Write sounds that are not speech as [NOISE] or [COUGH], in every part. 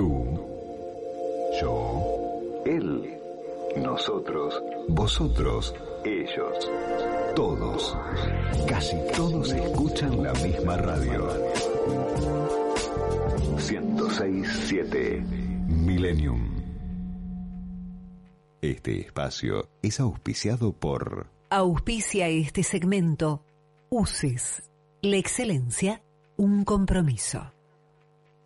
Tú, yo, él, nosotros, vosotros, ellos, todos, casi todos escuchan la misma radio. 1067 Millennium. Este espacio es auspiciado por Auspicia este segmento. Uses. La excelencia, un compromiso.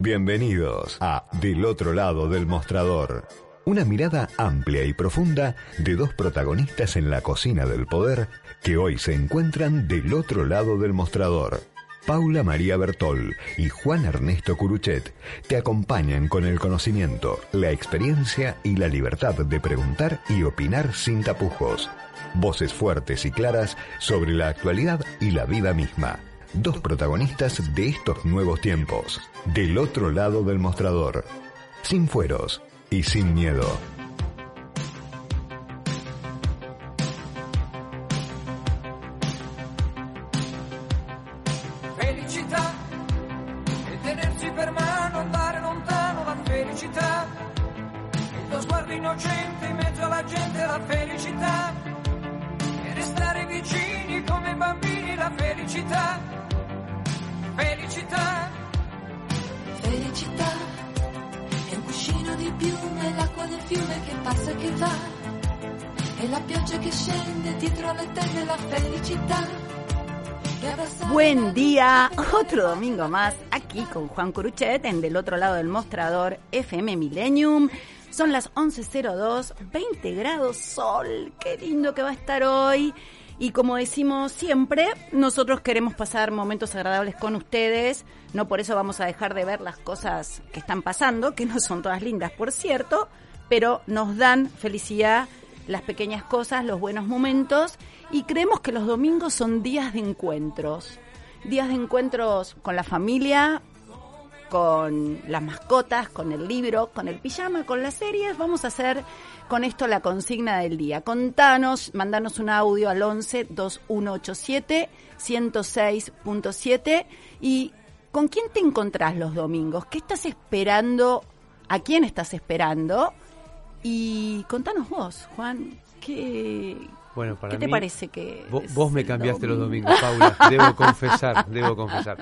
Bienvenidos a Del otro lado del mostrador. Una mirada amplia y profunda de dos protagonistas en la cocina del poder que hoy se encuentran del otro lado del mostrador. Paula María Bertol y Juan Ernesto Curuchet te acompañan con el conocimiento, la experiencia y la libertad de preguntar y opinar sin tapujos. Voces fuertes y claras sobre la actualidad y la vida misma dos protagonistas de estos nuevos tiempos, del otro lado del mostrador, sin fueros y sin miedo. La felicità. Felicità. Felicità è un cuscino di piume, l'acqua del fiume che passa e che va. È la pioggia che scende dietro le tende, la felicità. abraza- Buen día, otro domingo más aquí con Juan Curuchet en Del otro lado del mostrador FM Millennium. Son las 11.02, 20 grados sol, qué lindo que va a estar hoy. Y como decimos siempre, nosotros queremos pasar momentos agradables con ustedes, no por eso vamos a dejar de ver las cosas que están pasando, que no son todas lindas, por cierto, pero nos dan felicidad las pequeñas cosas, los buenos momentos y creemos que los domingos son días de encuentros. Días de encuentros con la familia, con las mascotas, con el libro, con el pijama, con las series. Vamos a hacer con esto la consigna del día. Contanos, mandanos un audio al 11 2187 106.7 y ¿con quién te encontrás los domingos? ¿Qué estás esperando? ¿A quién estás esperando? Y contanos vos, Juan, ¿qué, Bueno, para ¿qué te mí, parece que Vos me cambiaste los domingo? domingos, Paula. Debo [LAUGHS] confesar, debo confesar.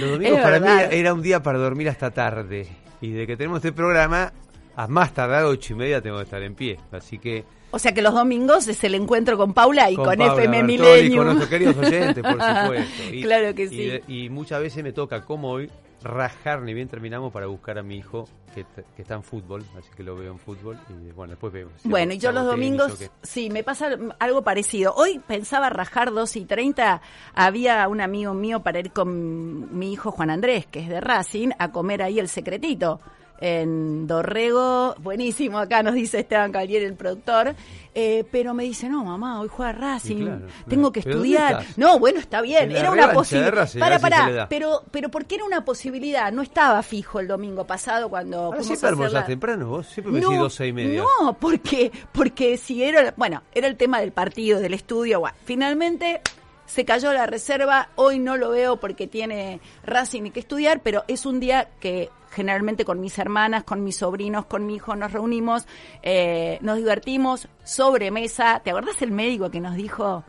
Los domingos Es para mí verdad. era, era un día para dormir hasta tarde. Y de que tenemos este programa, a más tardar ocho y media tengo que estar en pie. Así que O sea que los domingos es el encuentro con Paula y con, Paula FM Bertoli, Millennium. con nuestros queridos oyentes, por [LAUGHS] supuesto. Y- claro que y sí. Y, muchas veces me toca, como hoy, rajar ni bien terminamos para buscar a mi hijo que, que está en fútbol, así que lo veo en fútbol y bueno, después vemos. si Bueno, y yo los tenis domingos, sí, me pasa algo parecido. Hoy pensaba rajar 2 y 30, había un amigo mío para ir con mi hijo Juan Andrés, que es de Racing, a comer ahí el secretito. En Dorrego, buenísimo, acá nos dice Esteban Cavalier, el productor, eh, pero me dice, no, mamá, hoy juega Racing, claro, tengo que ¿Pero dónde estudiar. No, bueno, está bien, era una posibilidad. Para, para, pero, pero porque era una posibilidad, no estaba fijo el domingo pasado cuando Ahora siempre almorzás temprano, vos siempre me decís doce y media. no, porque, porque si era, bueno, era el tema del partido, del estudio, bueno, finalmente se cayó la reserva, hoy no lo veo porque tiene Racing y que estudiar, pero es un día que generalmente con mis hermanas, con mis sobrinos, con mi hijo nos reunimos, eh, nos divertimos, sobremesa, ¿te acordás el médico que nos dijo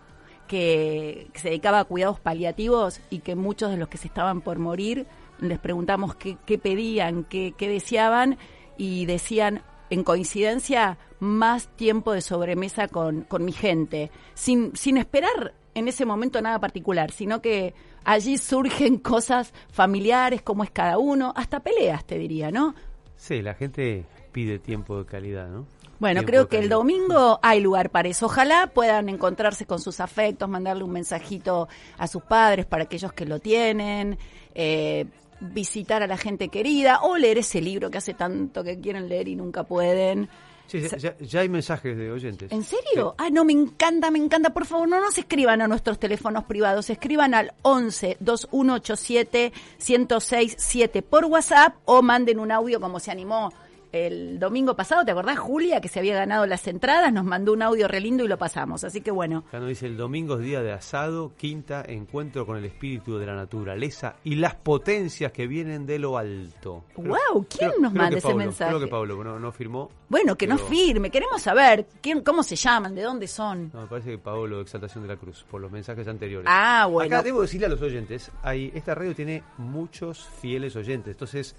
que, se dedicaba a cuidados paliativos y que muchos de los que se estaban por morir les preguntamos qué, pedían, qué, qué deseaban y decían, en coincidencia, más tiempo de sobremesa con, con mi gente, sin, sin esperar en ese momento nada particular, sino que allí surgen [LAUGHS] cosas familiares, como es cada uno, hasta peleas, te diría, ¿no? Sí, la gente pide tiempo de calidad, ¿no? Bueno, creo que el domingo hay lugar para eso. Ojalá puedan encontrarse con sus afectos, mandarle un mensajito a sus padres para aquellos que lo tienen. Eh, visitar a la gente querida o leer ese libro que hace tanto que quieren leer y nunca pueden. Sí, ya, ya- ya hay mensajes de oyentes. ¿En serio? Ah, no, me encanta, me encanta. Por favor, no nos escriban a nuestros teléfonos privados, escriban al 11 2187 1067 por WhatsApp o manden un audio como se animó el domingo pasado. ¿Te acordás, Julia, que se había ganado las entradas? Nos mandó un audio re lindo y lo pasamos. Así que bueno, Acá nos dice el domingo es día de asado, quinta, encuentro con el espíritu de la naturaleza y las potencias que vienen de lo alto. Guau, ¿quién nos manda ese Pablo, mensaje? Creo que Pablo, no, no firmó. bueno, que Pero- firme. Queremos saber quién, cómo se llaman, de dónde son. No, me parece que Pablo Exaltación de la Cruz, por los mensajes anteriores. Ah, bueno. Acá debo decirle a los oyentes, hay, esta radio tiene muchos fieles oyentes, entonces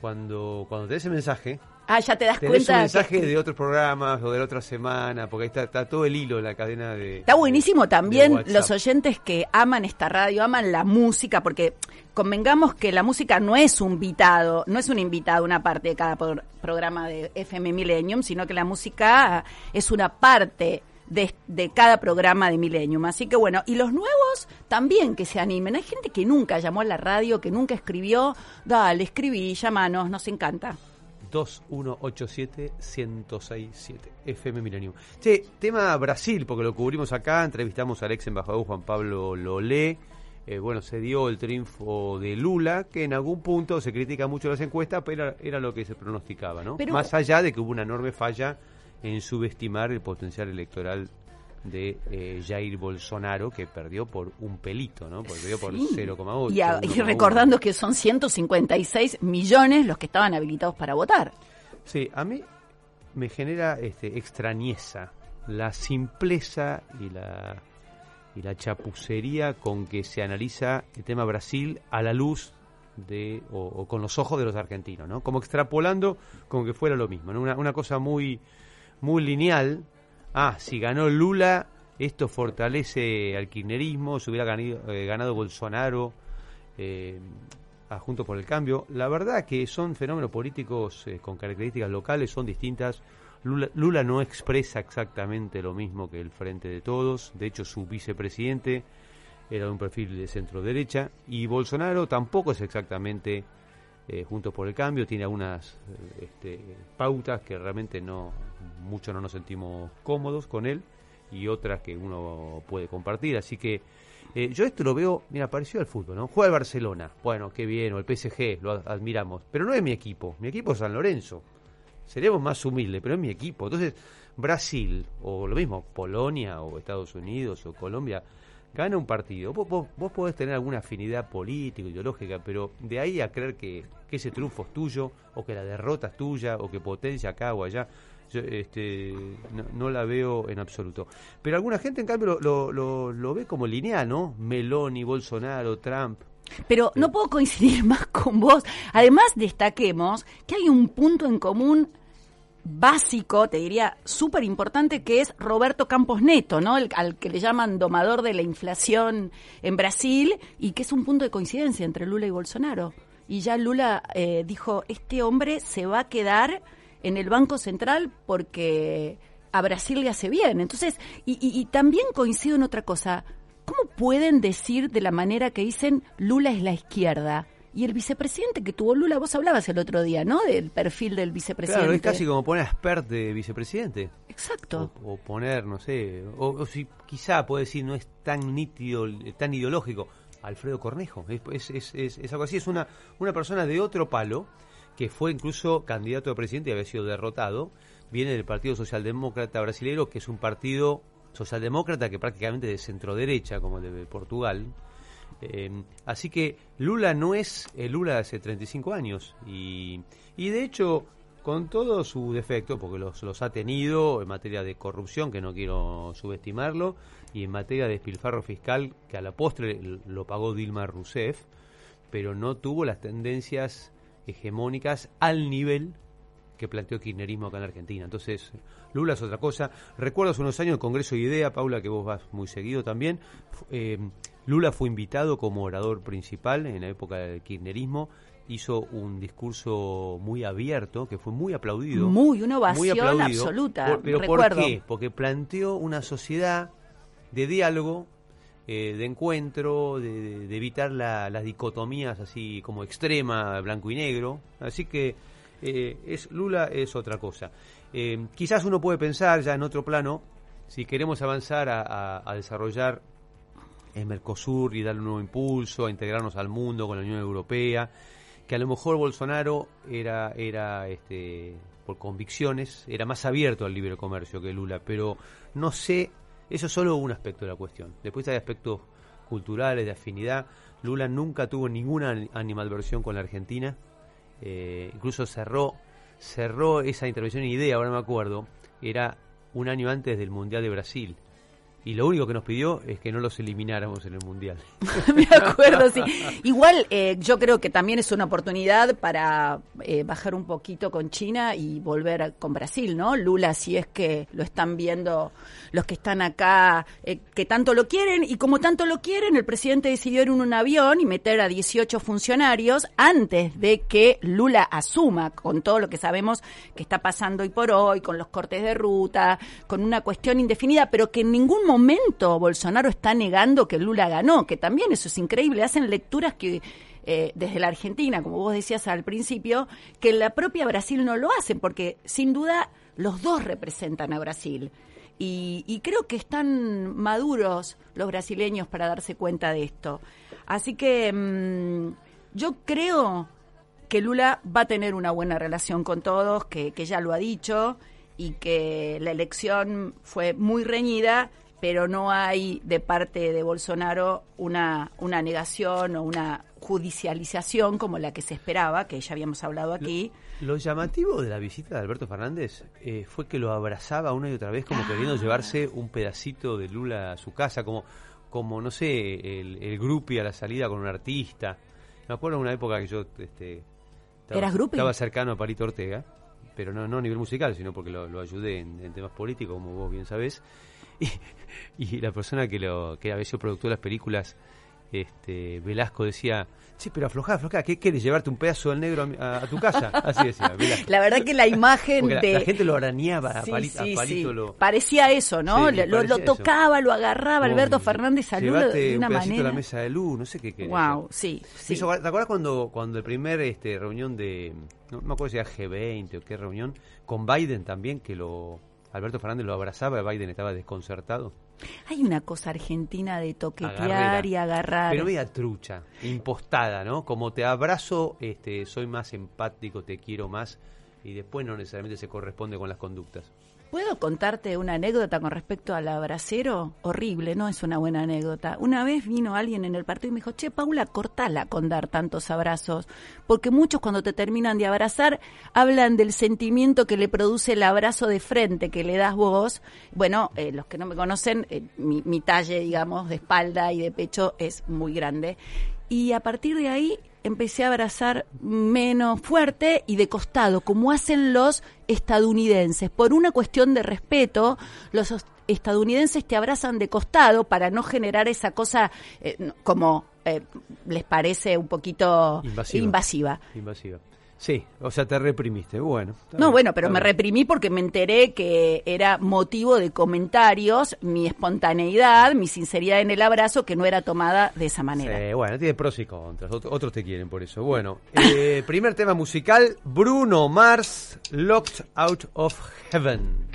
cuando, cuando te ese mensaje, Ah, ya te das tenés un cuenta. mensaje que- de otros programas o de la otra semana, porque ahí está, está todo el hilo la cadena de... Está buenísimo de- también de los oyentes que aman esta radio, aman la música, porque convengamos que la música no es un invitado, no es un invitado una parte de cada por- programa de FM Millennium, sino que la música es una parte de, de cada programa de Millennium. Así que bueno, y los nuevos también que se animen. Hay gente que nunca llamó a la radio, que nunca escribió. Dale, escribí, llámanos, nos encanta. 2187-1067 FM Millennium. Che, tema Brasil, porque lo cubrimos acá, entrevistamos al ex embajador Juan Pablo Lolé. Eh, bueno, se dio el triunfo de Lula, que en algún punto se critica mucho las encuestas, pero era, era lo que se pronosticaba, ¿no? Pero- Más allá de que hubo una enorme falla en subestimar el potencial electoral de eh, Jair Bolsonaro, que perdió por un pelito, ¿no? Porque perdió por Sí. 0,8. Y, a- y 1,1. recordando que son 156 millones los que estaban habilitados para votar. Sí, a mí me genera este, extrañeza la simpleza y la, y la chapucería con que se analiza el tema Brasil a la luz de o, o con los ojos de los argentinos, ¿no? Como extrapolando como que fuera lo mismo, ¿no? Una, una cosa muy muy lineal. Ah, si ganó Lula, esto fortalece al kirchnerismo, si hubiera ganado, eh, ganado Bolsonaro, eh, a Juntos por el Cambio. La verdad que son fenómenos políticos eh, con características locales, son distintas. Lula, Lula no expresa exactamente lo mismo que el Frente de Todos. De hecho, su vicepresidente era de un perfil de centro derecha. Y Bolsonaro tampoco es exactamente eh, Juntos por el Cambio. Tiene algunas eh, este, pautas que realmente no mucho no nos sentimos cómodos con él y otras que uno puede compartir. Así que eh, yo esto lo veo, mira, parecido al fútbol, ¿no? Juega el Barcelona, bueno, qué bien, o el PSG, lo ad- admiramos, pero no es mi equipo, mi equipo es San Lorenzo. Seremos más humildes, pero es mi equipo. Entonces, Brasil, o lo mismo, Polonia, o Estados Unidos, o Colombia, gana un partido. Vos, vos, vos podés tener alguna afinidad política, ideológica, pero de ahí a creer que, que ese triunfo es tuyo, o que la derrota es tuya, o que potencia acá o allá, yo, este, no, no la veo en absoluto. Pero alguna gente, en cambio, lo, lo, lo, lo ve como lineal, ¿no? Meloni, Bolsonaro, Trump. Pero no puedo coincidir [LAUGHS] más con vos. Además, destaquemos que hay un punto en común básico, te diría, súper importante, que es Roberto Campos Neto, ¿no? El- al que le llaman domador de la inflación en Brasil, y que es un punto de coincidencia entre Lula y Bolsonaro. Y ya Lula eh, dijo, este hombre se va a quedar en el Banco Central porque a Brasil le hace bien. Entonces, y, y- y también coincido en otra cosa. ¿Cómo pueden decir de la manera que dicen Lula es la izquierda? Y el vicepresidente que tuvo Lula, vos hablabas el otro día, ¿no? Del perfil del vicepresidente. Claro, es casi como poner a Spert de vicepresidente. Exacto. O, o poner, no sé, o, o si quizá puede decir no es tan nítido, tan ideológico, Alfredo Cornejo. Es, es, es, es- es algo así, es una, una persona de otro palo, que fue incluso candidato a presidente y había sido derrotado. Viene del Partido Socialdemócrata Brasilero, que es un partido socialdemócrata que prácticamente de centro derecha, como el de Portugal. Eh, así que Lula no es el Lula de hace 35 años. Y, y de hecho, con todos sus defectos, porque los, los ha tenido en materia de corrupción, que no quiero subestimarlo, y en materia de despilfarro fiscal, que a la postre lo pagó Dilma Rousseff, pero no tuvo las tendencias hegemónicas al nivel que planteó el kirchnerismo acá en Argentina. Entonces, Lula es otra cosa. Recuerdo hace unos años el Congreso de Idea, Paula, que vos vas muy seguido también. eh, Lula fue invitado como orador principal en la época del kirchnerismo. Hizo un discurso muy abierto, que fue muy aplaudido. Muy, una ovación muy aplaudido. absoluta. Por- pero recuerdo. ¿por qué? Porque planteó una sociedad de diálogo eh, de encuentro, de evitar la- las dicotomías así como extrema, blanco y negro. Así que eh, es Lula es otra cosa. Eh, quizás uno puede pensar ya en otro plano, si queremos avanzar a, desarrollar el Mercosur y darle un nuevo impulso, a integrarnos al mundo con la Unión Europea, que a lo mejor Bolsonaro era, era este, por convicciones, era más abierto al libre comercio que Lula, pero no sé, eso es solo un aspecto de la cuestión. Después hay aspectos culturales, de afinidad. Lula nunca tuvo ninguna ani- animadversión con la Argentina, eh, incluso cerró, cerró esa intervención en idea, ahora me acuerdo, era un año antes del Mundial de Brasil. Y lo único que nos pidió es que no los elimináramos en el Mundial. [LAUGHS] Me acuerdo, sí. Igual eh, yo creo que también es una oportunidad para eh, bajar un poquito con China y volver con Brasil, ¿no? Lula, si es que lo están viendo los que están acá, eh, que tanto lo quieren, y como tanto lo quieren, el presidente decidió ir en un avión y meter a 18 funcionarios antes de que Lula asuma con todo lo que sabemos que está pasando hoy por hoy, con los cortes de ruta, con una cuestión indefinida, pero que en ningún momento Bolsonaro está negando que Lula ganó, que también eso es increíble, hacen lecturas que eh, desde la Argentina, como vos decías al principio, que la propia Brasil no lo hacen, porque sin duda los dos representan a Brasil. Y, creo que están maduros los brasileños para darse cuenta de esto. Así que mm, yo creo que Lula va a tener una buena relación con todos, que ya lo ha dicho, y que la elección fue muy reñida, pero no hay de parte de Bolsonaro una, una negación o una judicialización como la que se esperaba, que ya habíamos hablado aquí. Lo llamativo de la visita de Alberto Fernández eh, fue que lo abrazaba una y otra vez como queriendo llevarse un pedacito de Lula a su casa, como, como no sé, el, el groupie a la salida con un artista. Me acuerdo de una época que yo este, estaba, estaba cercano a Palito Ortega, pero no, no a nivel musical, sino porque lo, lo ayudé en, en temas políticos, como vos bien sabés. [LAUGHS] Y, y la persona que, lo, que había sido productor de las películas, este, Velasco, decía, sí, pero aflojá, aflojá, ¿qué quieres? ¿Llevarte un pedazo del negro a, a- a tu casa? [LAUGHS] Así decía, Velasco. La verdad que la imagen la, de... la gente lo arañaba a, Sí, sí, a Palito. sí. Lo, Parecía eso, ¿no? Sí, lo, tocaba, lo agarraba Alberto Fernández llevate de una un manera. la mesa de luz, no sé qué Wow, sí, sí. ¿Te acuerdas cuando, cuando el primer este, reunión de, no me acuerdo si era G20 o qué reunión, con Biden también, que lo Alberto Fernández lo abrazaba, Biden estaba desconcertado? Hay una cosa argentina de toquetear Agarrera. y agarrar. Pero media trucha, impostada, ¿no? Como te abrazo, este, soy más empático, te quiero más, y después no necesariamente se corresponde con las conductas. ¿Puedo contarte una anécdota con respecto al abracero? Horrible, no es una buena anécdota. Una vez vino alguien en el partido y me dijo, che, Paula, cortala con dar tantos abrazos, porque muchos cuando te terminan de abrazar hablan del sentimiento que le produce el abrazo de frente que le das vos. Bueno, eh, los que no me conocen, eh, mi, mi talle, digamos, de espalda y de pecho es muy grande. Y a partir de ahí empecé a abrazar menos fuerte y de costado, como hacen los estadounidenses. Por una cuestión de respeto, los os- estadounidenses te abrazan de costado para no generar esa cosa eh, como eh, les parece un poquito Invasiva. invasiva. Invasiva. Sí, o sea, te reprimiste. Bueno. No, bien, bueno, pero me bien. reprimí porque me enteré que era motivo de comentarios mi espontaneidad, mi sinceridad en el abrazo, que no era tomada de esa manera. Sí, bueno, tiene pros y contras. Ot- otros te quieren por eso. Bueno, eh, primer tema musical: Bruno Mars, Locked Out of Heaven.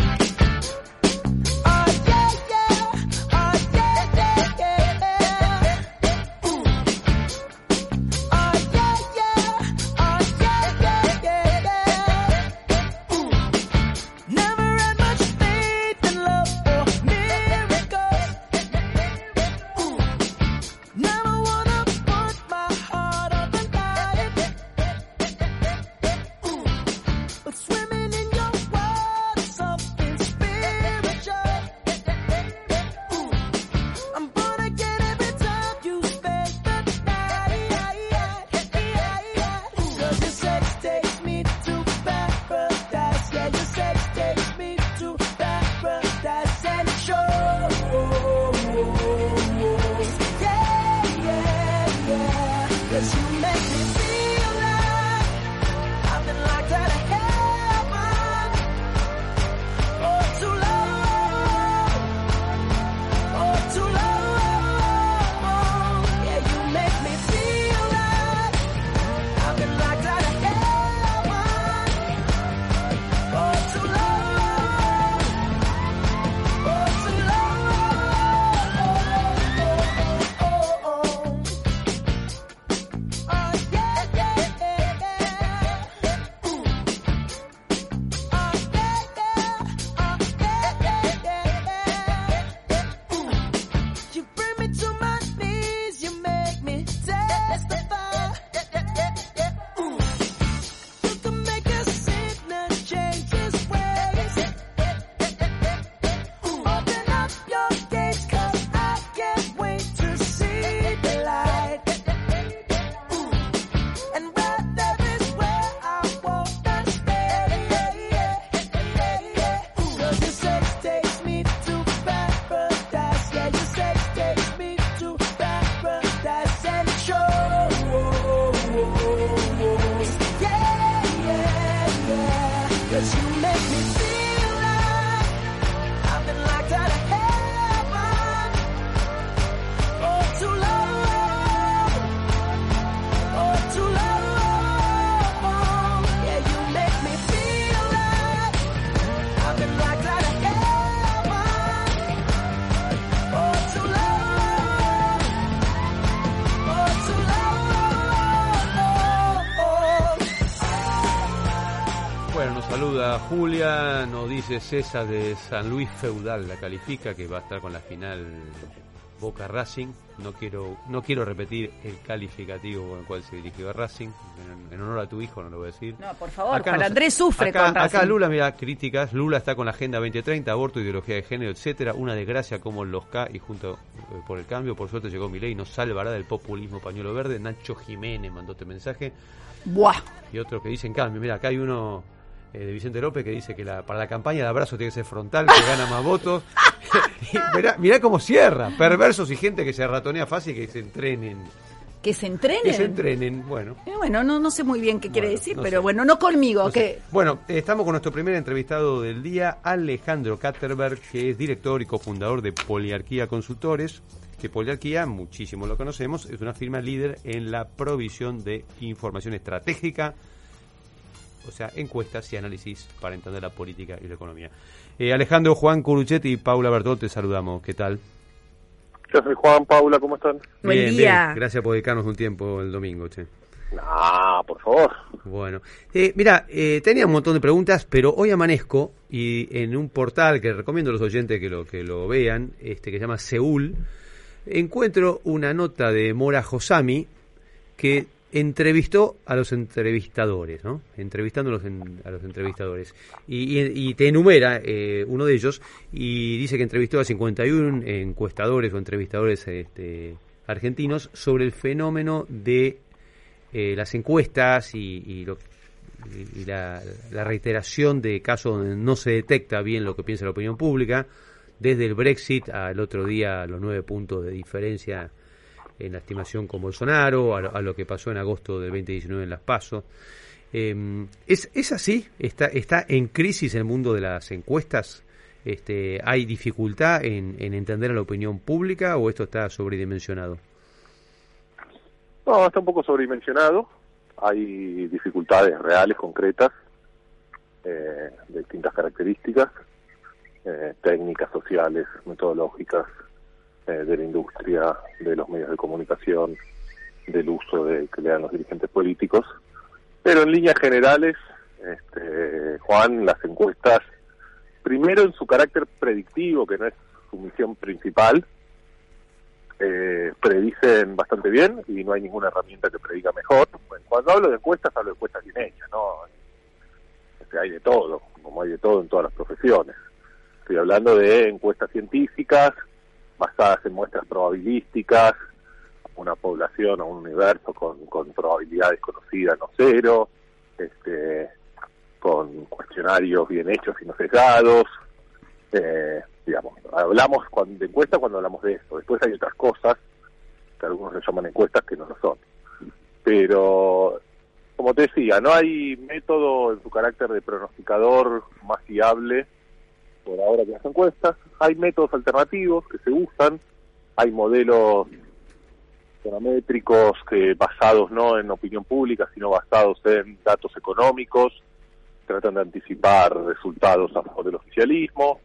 Julia, nos dice César de San Luis Feudal, la califica que va a estar con la final Boca Racing. No quiero no quiero repetir el calificativo con el cual se dirigió a Racing, en, en honor a tu hijo no lo voy a decir. No, por favor, Acá nos- Andrés sufre acá, con Racing. Acá Lula, mira, críticas. Lula está con la Agenda 2030, aborto, ideología de género, etcétera. Una desgracia como los K y junto eh, por el cambio. Por suerte llegó Milei y nos salvará del populismo pañuelo verde. Nacho Jiménez mandó este mensaje. Buah. Y otro que dice en cambio. Mira, acá hay uno eh, de Vicente López que dice que la, para la campaña de abrazo tiene que ser frontal, que gana más votos. [LAUGHS] Mirá, mirá cómo cierra. Perversos y gente que se ratonea fácil, que se entrenen. Que se entrenen. Que se entrenen. Bueno. Eh, Bueno, no, no sé muy bien qué quiere decir, no pero sé. bueno, no conmigo, No sé. que Bueno, eh, estamos con nuestro primer entrevistado del día, Alejandro Katterberg, que es director y cofundador de Poliarquía Consultores, que Poliarquía, muchísimo lo conocemos, es una firma líder en la provisión de información estratégica, o sea, encuestas y análisis para entender la política y la economía. Eh, Alejandro, Juan Curuchetti y Paula Bertot, te saludamos. ¿Qué tal? Yo soy Juan, Paula, ¿cómo están? Buen bien, día. bien. Gracias por dedicarnos un tiempo el domingo, che. Ah, por favor. Bueno, eh, mira, eh, tenía un montón de preguntas, pero hoy amanezco y en un portal que recomiendo a los oyentes que lo que lo vean, este que se llama Seúl, encuentro una nota de Mora Josami que entrevistó a los entrevistadores, ¿no? Entrevistándolos en- a los entrevistadores. Y, y- te enumera eh, uno de ellos y dice que entrevistó a 51 encuestadores o entrevistadores este, argentinos sobre el fenómeno de eh, las encuestas y, y lo- la, la reiteración de casos donde no se detecta bien lo que piensa la opinión pública, desde el Brexit al otro día los nueve puntos de diferencia en la estimación con Bolsonaro, a, a lo que pasó en agosto del 2019 en Las Paso. Eh, ¿es, ¿Es así? ¿Está, ¿Está en crisis el mundo de las encuestas? Este, ¿Hay dificultad en, en entender a la opinión pública o esto está sobredimensionado? No, está un poco sobredimensionado. Hay dificultades reales, concretas, eh, de distintas características, eh, técnicas, sociales, metodológicas, eh, de la industria, de los medios de comunicación, del uso de, que le dan los dirigentes políticos. Pero en líneas generales, este, Juan, las encuestas, primero en su carácter predictivo, que no es su misión principal, eh, predicen bastante bien y no hay ninguna herramienta que prediga mejor. Cuando hablo de encuestas, hablo de encuestas bien hechas, ¿no? Este, hay de todo, como hay de todo en todas las profesiones. Estoy hablando de encuestas científicas basadas en muestras probabilísticas, una población o un universo con, con probabilidades conocidas no cero, este, con cuestionarios bien hechos y no sesgados, eh, digamos, hablamos cuando, de encuestas cuando hablamos de eso. Después hay otras cosas que algunos le llaman encuestas que no lo son. Pero, como te decía, no hay método en su carácter de pronosticador más fiable por ahora que las encuestas. Hay métodos alternativos que se usan, hay modelos econométricos que basados no en opinión pública, sino basados en datos económicos, tratan de anticipar resultados a favor del oficialismo.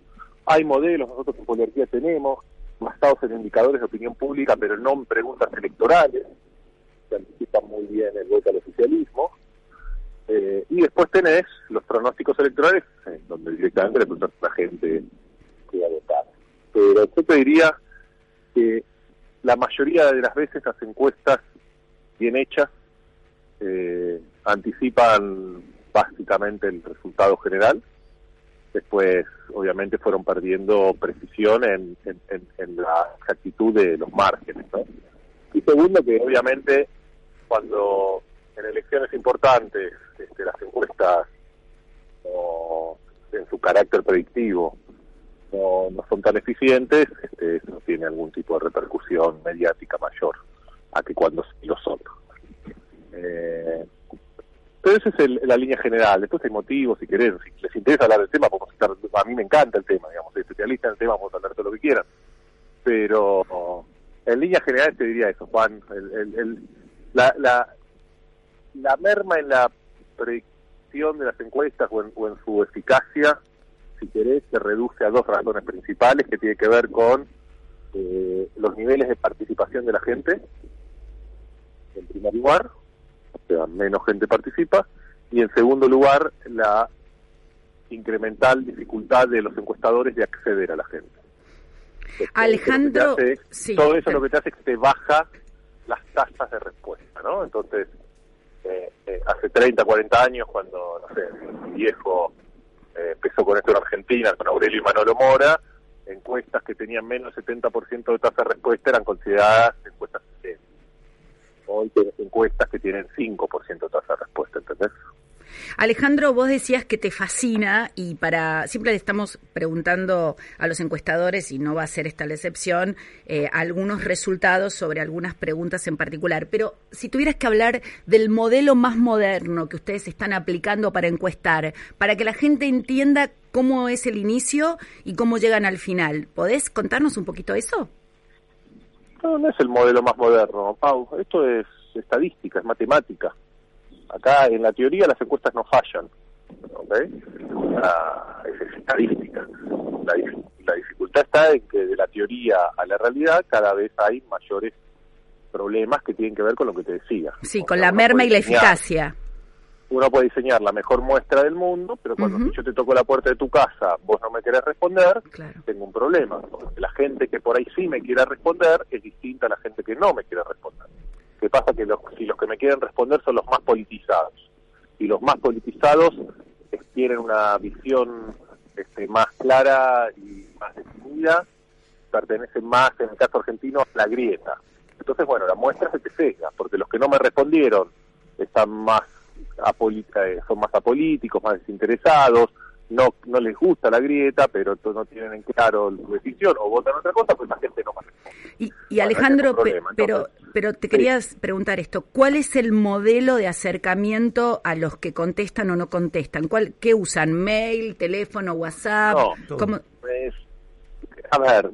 Hay modelos, nosotros en Poliarquía tenemos, basados en indicadores de opinión pública, pero no en preguntas electorales, que anticipan muy bien el voto al oficialismo. Eh, y después tenés los pronósticos electorales, eh, donde directamente le preguntas a la gente que va a votar. Pero yo te diría que la mayoría de las veces las encuestas bien hechas eh, anticipan básicamente el resultado general. Después, obviamente, fueron perdiendo precisión en, en, en- en la exactitud de los márgenes. ¿no? Y segundo, que obviamente cuando en elecciones importantes este, las encuestas no- en su carácter predictivo no, no son tan eficientes, este, eso tiene algún tipo de repercusión mediática mayor a que cuando lo son. Eh, pero esa es el- la línea general. Después hay motivos, si querés, si les interesa hablar del tema, podemos estar, a mí me encanta el tema, digamos, soy especialista en el tema, a hablar todo lo que quieran. Pero en líneas generales te diría eso, Juan. El- el- la, la, la merma en la predicción de las encuestas o en, o en su eficacia, si querés, se reduce a dos razones principales que tienen que ver con eh, los niveles de participación de la gente, en primer lugar, o sea, menos gente participa, y en segundo lugar, la incremental dificultad de los encuestadores de acceder a la gente. Entonces, Alejandro, hace- sí. todo eso lo que te hace es que te baja las tasas de respuesta, ¿no? Entonces, eh, eh, hace 30, 40 años, cuando, no sé, mi viejo eh, empezó con esto en Argentina, con Aurelio y Manolo Mora, encuestas que tenían menos del 70% de tasa de respuesta eran consideradas encuestas. Hoy tenés encuestas que tienen 5% de tasa de respuesta, ¿entendés? Alejandro, vos decías que te fascina y para siempre le estamos preguntando a los encuestadores y no va a ser esta la excepción eh, algunos resultados sobre algunas preguntas en particular. Pero si tuvieras que hablar del modelo más moderno que ustedes están aplicando para encuestar, para que la gente entienda cómo es el inicio y cómo llegan al final, ¿podés contarnos un poquito eso? No, no es el modelo más moderno, Pau. Esto es estadística, es matemática. Acá en la teoría las encuestas no fallan, ¿ok? Ah, es, es estadística. La, la dificultad está en que de la teoría a la realidad cada vez hay mayores problemas que tienen que ver con lo que te decía. Sí, O con sea, la merma y la diseñar- eficacia. Uno puede diseñar la mejor muestra del mundo, pero cuando yo te toco la puerta de tu casa, vos no me querés responder, Claro. tengo un problema. Porque la gente que por ahí sí me quiera responder es distinta a la gente que no me quiere responder. ¿Qué pasa? Que los, si los que me quieren responder son los más politizados. Y los más politizados eh, tienen una visión este, más clara y más definida, pertenecen más, en el caso argentino, a la grieta. Entonces, bueno, la muestra se te sesga, porque los que no me respondieron están más apoli- eh, son más apolíticos, más desinteresados, no no les gusta la grieta, pero no tienen en claro su decisión o votan otra cosa, pues la gente no responde. Y, y Alejandro, problema, pero, entonces. pero te querías preguntar esto, ¿cuál es el modelo de acercamiento a los que contestan o no contestan? ¿Cuál, ¿Qué usan? ¿Mail, teléfono, WhatsApp? No, ¿Cómo? Es- a ver,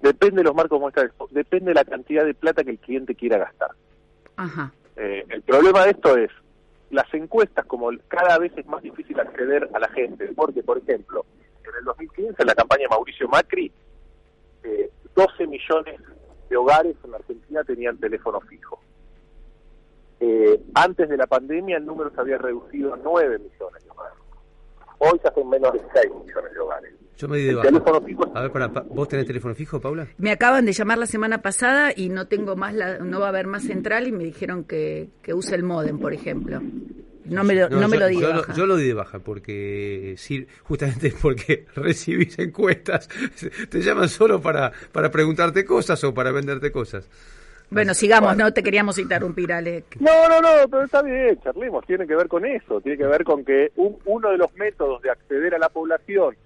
depende de los marcos muestras, depende de la cantidad de plata que el cliente quiera gastar. Ajá, Eh, el problema de esto es, las encuestas, como cada vez es más difícil acceder a la gente, porque, por ejemplo, en el 2015, en la campaña de Mauricio Macri, eh, 12 millones de hogares en Argentina tenían teléfono fijo. Eh, antes de la pandemia el número se había reducido a 9 millones de hogares. Hoy se hacen menos de 6 millones de hogares. Yo me di de El baja. teléfono fijo A ver, para, ¿vos tenés teléfono fijo, Paula? me acaban de llamar la semana pasada y no tengo más, la, no va a haber más central y me dijeron que, que use el modem, por ejemplo. No me lo, no, me yo, lo di de baja. yo lo di de baja porque sí, justamente [LAUGHS] porque recibís encuestas, te llaman solo para, para preguntarte cosas o para venderte cosas. Bueno, sigamos, no te queríamos interrumpir, Ale. No, no, no, pero está bien, charlemos, tiene que ver con eso, tiene que ver con que un- uno de los métodos de acceder a la población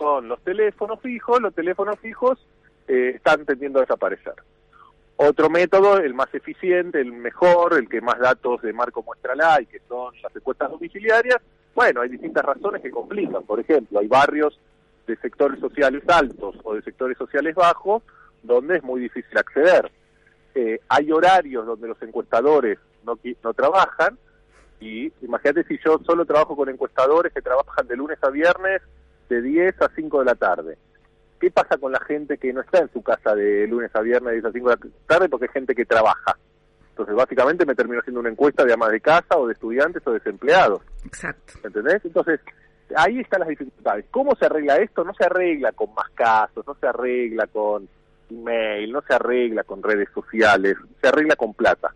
son los teléfonos fijos, los teléfonos fijos eh, están tendiendo a desaparecer. Otro método, el más eficiente, el mejor, el que más datos de marco muestra la y que son las encuestas domiciliarias, bueno, hay distintas razones que complican. Por ejemplo, hay barrios de sectores sociales altos o de sectores sociales bajos donde es muy difícil acceder. Eh, hay horarios donde los encuestadores no, no trabajan y imagínate si yo solo trabajo con encuestadores que trabajan de lunes a viernes de 10 a 5 de la tarde. ¿Qué pasa con la gente que no está en su casa de lunes a viernes de 10 a 5 de la tarde? Porque es gente que trabaja. Entonces, básicamente me termino haciendo una encuesta de amas de casa o de estudiantes o desempleados. Exacto. ¿Entendés? Entonces, ahí están las dificultades. ¿Cómo se arregla esto? No se arregla con más casos, no se arregla con email, no se arregla con redes sociales, se arregla con plata.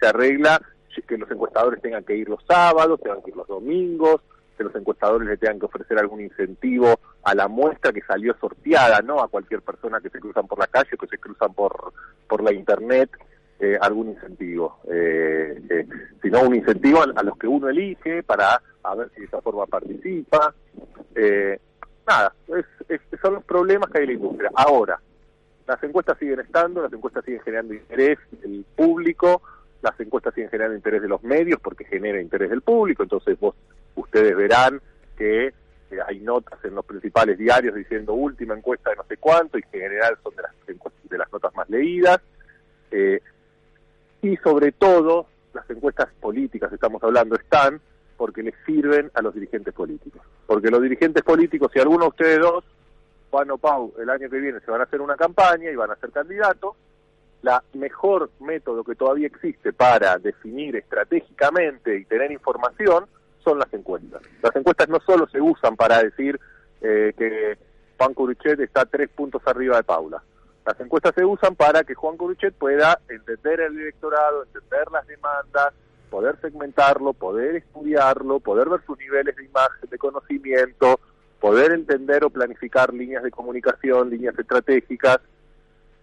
Se arregla que los encuestadores tengan que ir los sábados, tengan que ir los domingos, que los encuestadores le tengan que ofrecer algún incentivo a la muestra que salió sorteada, no a cualquier persona que se cruzan por la calle o que se cruzan por, por la internet, eh, algún incentivo, eh, eh, sino un incentivo a, los que uno elige para a ver si de esa forma participa. Eh, nada, es, son los problemas que hay en la industria. Ahora, las encuestas siguen estando, las encuestas siguen generando interés, el público las encuestas siguen generando interés de los medios porque genera interés del público, entonces vos ustedes verán que hay notas en los principales diarios diciendo última encuesta de no sé cuánto y en general son de las, de las notas más leídas. Eh, y sobre todo, las encuestas políticas, estamos hablando, están porque les sirven a los dirigentes políticos. Porque los dirigentes políticos, si alguno de ustedes dos, Juan o Pau, el año que viene se van a hacer una campaña y van a ser candidatos, la mejor método que todavía existe para definir estratégicamente y tener información son las encuestas. Las encuestas no solo se usan para decir eh, que Juan Curuchet está tres puntos arriba de Paula. Las encuestas se usan para que Juan Curuchet pueda entender el electorado, entender las demandas, poder segmentarlo, poder estudiarlo, poder ver sus niveles de imagen, de conocimiento, poder entender o planificar líneas de comunicación, líneas estratégicas.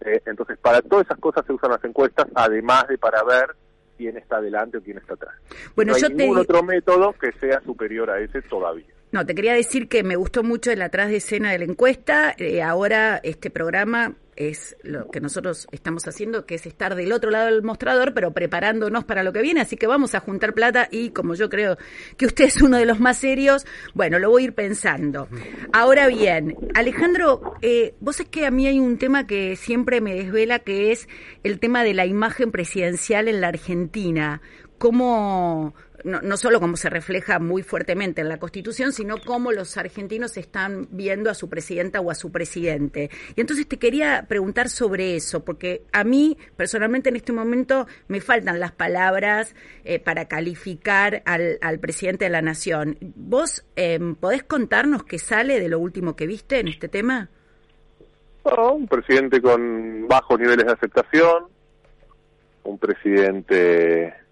Eh, entonces, para todas esas cosas se usan las encuestas, además de para ver quién está adelante o quién está atrás. Bueno, no yo hay ningún te... otro método que sea superior a ese todavía. No, te quería decir que me gustó mucho el atrás de escena de la encuesta. Eh, ahora este programa es lo que nosotros estamos haciendo, que es estar del otro lado del mostrador, pero preparándonos para lo que viene. Así que vamos a juntar plata y como yo creo que usted es uno de los más serios, bueno, lo voy a ir pensando. Ahora bien, Alejandro, eh, vos es que a mí hay un tema que siempre me desvela, que es el tema de la imagen presidencial en la Argentina. ¿Cómo, no, no, solo cómo se refleja muy fuertemente en la Constitución, sino cómo los argentinos están viendo a su presidenta o a su presidente. Y entonces te quería preguntar sobre eso, porque a mí personalmente en este momento me faltan las palabras eh, para calificar al, al, presidente de la Nación. ¿Vos eh, podés contarnos qué sale de lo último que viste en este tema? Un presidente con bajos niveles de aceptación, un presidente...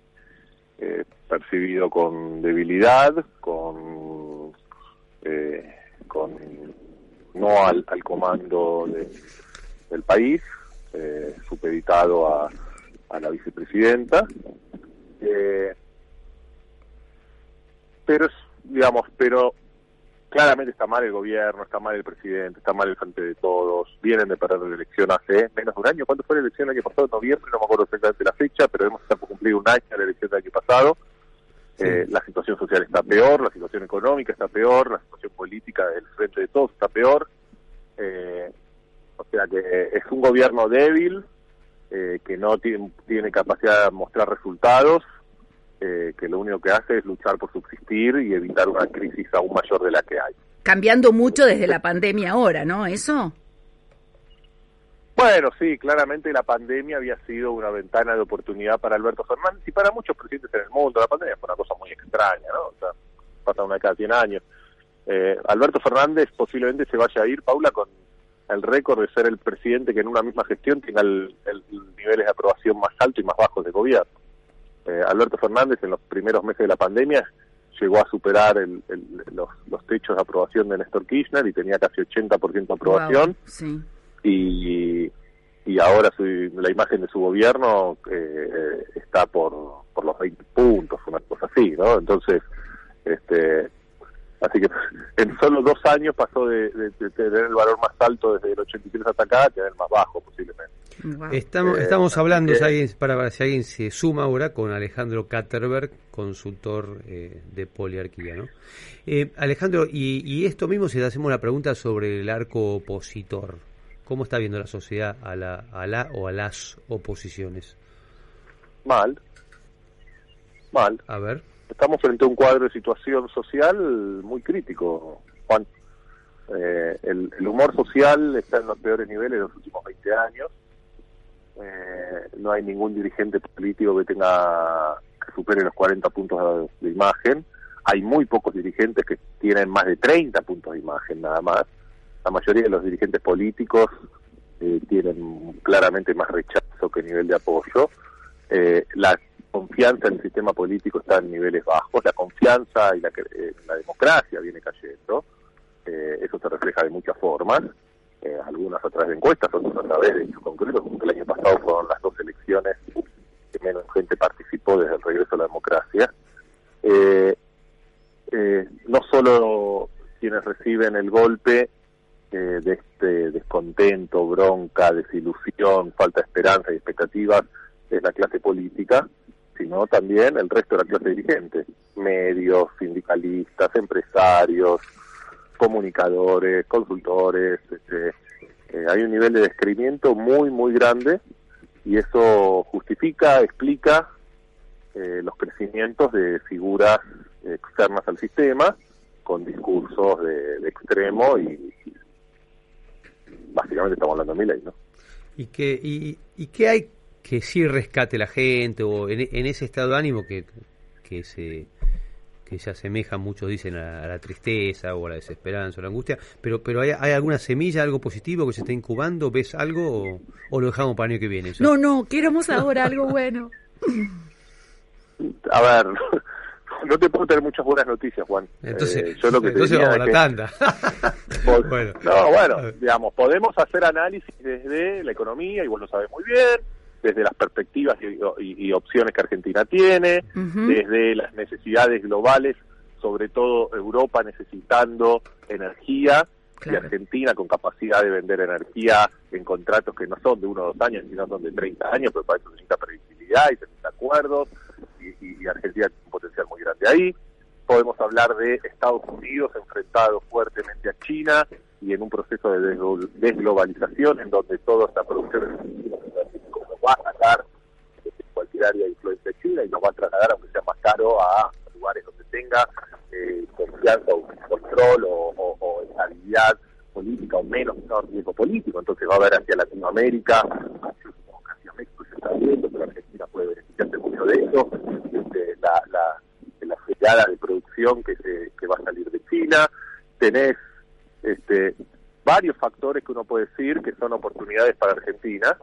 Eh, percibido con debilidad, con, eh, con no al, al comando de, del país, eh, supeditado a, a, la vicepresidenta. Eh, pero, digamos, pero claramente está mal el gobierno, está mal el presidente, está mal el frente de todos, vienen de perder la elección hace menos de un año. ¿Cuándo fue la elección el año pasado? En noviembre, no me acuerdo exactamente la fecha, pero hemos estado cumplir un año la elección del año pasado. Sí. Eh, la situación social está peor, la situación económica está peor, la situación política del frente de todos está peor. Eh, o sea que es un gobierno débil, eh, que no tiene, tiene, capacidad de mostrar resultados, eh, que lo único que hace es luchar por subsistir y evitar una crisis aún mayor de la que hay. Cambiando mucho desde la pandemia ahora, ¿no? ¿Eso? Bueno, sí, claramente la pandemia había sido una ventana de oportunidad para Alberto Fernández y para muchos presidentes en el mundo. La pandemia fue una cosa muy extraña, ¿no? O sea, pasa una cada 100 años. Eh, Alberto Fernández posiblemente se vaya a ir, Paula, con el récord de ser el presidente que en una misma gestión tenga el, el, el niveles de aprobación más alto y más bajos de gobierno. Eh, Alberto Fernández en los primeros meses de la pandemia llegó a superar el, el, los, los, techos de aprobación de Néstor Kirchner y tenía casi 80% de aprobación. Wow, sí y, y ahora su, la imagen de su gobierno eh, está por, por los 20 puntos, una cosa así, ¿no? Entonces, este, así que [LAUGHS] en solo dos años pasó de, de, de tener el valor más alto desde el 83 hasta acá a tener el más bajo posiblemente. Wow. Estamos, eh, estamos hablando, eh, si alguien, para, si alguien se suma ahora, con Alejandro Katterberg, consultor eh, de poliarquía. ¿no? Eh, Alejandro, y, y, esto mismo, si le hacemos la pregunta sobre el arco opositor, ¿Cómo está viendo la sociedad a la, a la o a las oposiciones? Mal. Mal. A ver. Estamos frente a un cuadro de situación social muy crítico, Juan. Eh, el, humor social está en los peores niveles de los últimos 20 años. Eh, no hay ningún dirigente político que tenga que supere los 40 puntos de, de imagen. Hay muy pocos dirigentes que tienen más de 30 puntos de imagen nada más la mayoría de los dirigentes políticos eh, tienen claramente más rechazo que nivel de apoyo. Eh, la confianza en el sistema político está en niveles bajos, la confianza y la, eh, democracia viene cayendo. Eh, eso se refleja de muchas formas, eh, algunas a través de encuestas, otras a través de hechos concretos, como el año pasado fueron las dos elecciones que menos gente participó desde el regreso a la democracia. no solo quienes reciben el golpe de este descontento, bronca, desilusión, falta de esperanza y expectativas es la clase política, sino también el resto de la clase dirigente, medios, sindicalistas, empresarios, comunicadores, consultores, este, eh, hay un nivel de descreimiento muy, muy grande y eso justifica, explica eh, los crecimientos de figuras externas al sistema con discursos de, extremo y, básicamente estamos hablando de mi ley, ¿no? ¿Y qué, y, y qué hay que sí rescate la gente o en, ese estado de ánimo que, que se que se asemeja, muchos dicen, a, la tristeza o a la desesperanza o a la angustia, pero pero hay, hay alguna semilla, algo positivo que se está incubando, ¿ves algo o, lo dejamos para el año que viene? No, no, queremos ahora algo bueno. A ver, [LAUGHS] no te puedo tener muchas buenas noticias, Juan. Entonces, eh, yo lo que entonces vamos a la tanda. [LAUGHS] bueno. No, bueno, digamos, podemos hacer análisis desde la economía, y vos lo sabes muy bien, desde las perspectivas y, opciones que Argentina tiene, desde las necesidades globales, sobre todo Europa necesitando energía y Argentina con capacidad de vender energía en contratos que no son de uno o dos años, sino son de 30 años, pero para eso necesita previsibilidad y necesita acuerdos y, Argentina tiene un potencial muy grande ahí. Podemos hablar de Estados Unidos enfrentado fuertemente a China y en un proceso de desglobalización en donde toda esta producción va a sacar cualquier área de influencia China y nos va a trasladar, aunque sea más caro, a lugares donde tenga eh, confianza o control o, estabilidad política o menos, menor riesgo político. Entonces va a haber hacia Latinoamérica, hacia México se está viendo, pero Argentina puede beneficiarse mucho de eso. Este, la, la, la de producción que, se, que va a salir de China. Tenés este, varios factores que uno puede decir que son oportunidades para Argentina,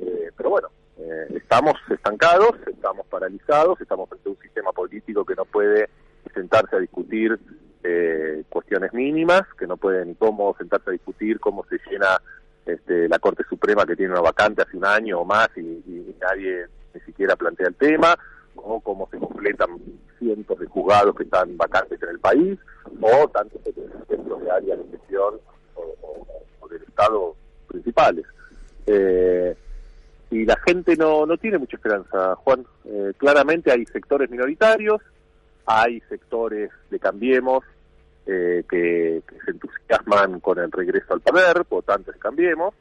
eh, pero bueno, eh, estamos estancados, estamos paralizados, estamos frente a un sistema político que no puede sentarse a discutir eh, cuestiones mínimas, que no puede ni cómo sentarse a discutir cómo se llena este, la Corte Suprema que tiene una vacante hace un año o más y, nadie ni siquiera plantea el tema, o cómo se completan cientos de juzgados que están vacantes en el país, o tantos ejemplos de áreas de gestión o, del Estado principales. Eh, y la gente no, no tiene mucha esperanza, Juan. Eh, claramente hay sectores minoritarios, hay sectores de Cambiemos eh, que, se entusiasman con el regreso al poder, votantes de Cambiemos,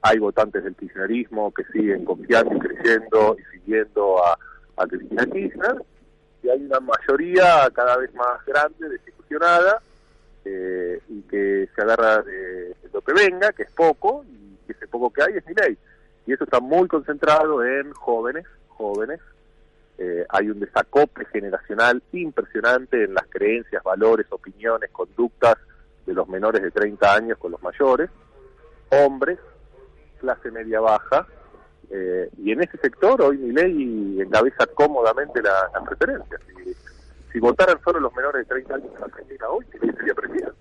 hay votantes del kirchnerismo que siguen confiando y creyendo y siguiendo a, a Cristina Kirchner, y hay una mayoría cada vez más grande, destitucionada, eh, y que se agarra de lo que venga, que es poco, y ese poco que hay es mi ley. Y eso está muy concentrado en jóvenes, jóvenes. Eh, hay un desacople generacional impresionante en las creencias, valores, opiniones, conductas de los menores de 30 años con los mayores, hombres, clase media baja, eh, y en ese sector hoy mi ley encabeza cómodamente las preferencias si votaran solo los menores de 30 años en Argentina hoy, sería presidente.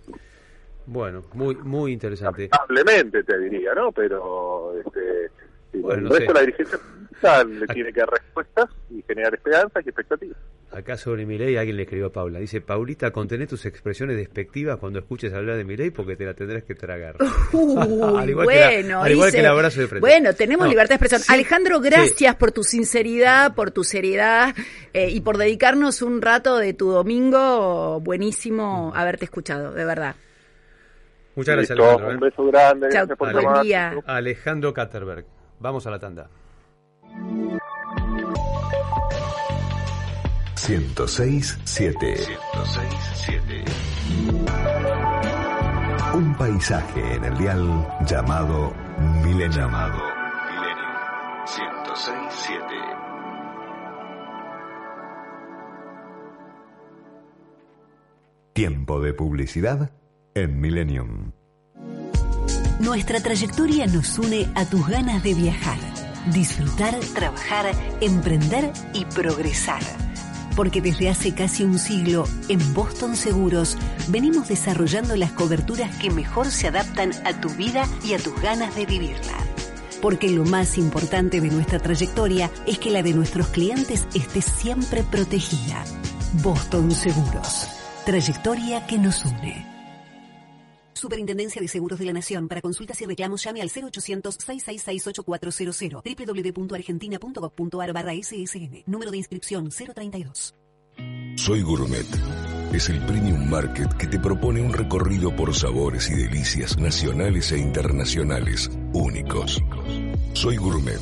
Bueno, muy muy interesante. Lamentablemente te diría, ¿no? Pero este, bueno, el resto de la dirigencia [LAUGHS] le tiene que dar respuestas y generar esperanzas y expectativas. Acá sobre Milei alguien le escribió a Paula. Dice, Paulita, contené tus expresiones despectivas cuando escuches hablar de Milei porque te la tendrás que tragar. [LAUGHS] al igual, bueno, que, igual que el abrazo de frente. Bueno, tenemos libertad de expresión. Alejandro, gracias por tu sinceridad, por tu seriedad eh, y por dedicarnos un rato de tu domingo. Buenísimo haberte escuchado, de verdad. Muchas gracias, Alejandro. Un ¿eh? beso grande. Chao, buen día. Alejandro Katterberg. Vamos a la tanda. 106.7 106.7 Un paisaje en el dial llamado Milenio. Llamado Milenio 106.7 Tiempo de publicidad en Millennium. Nuestra trayectoria nos une a tus ganas de viajar, disfrutar, trabajar, emprender y progresar. Porque desde hace casi un siglo, en Boston Seguros, venimos desarrollando las coberturas que mejor se adaptan a tu vida y a tus ganas de vivirla. Porque lo más importante de nuestra trayectoria es que la de nuestros clientes esté siempre protegida. Boston Seguros, trayectoria que nos une. Superintendencia de Seguros de la Nación. Para consultas y reclamos llame al 0800-666-8400 www.argentina.gov.ar barra SSN. Número de inscripción 032. Soy Gourmet. Es el premium market que te propone un recorrido por sabores y delicias nacionales e internacionales únicos. Soy Gourmet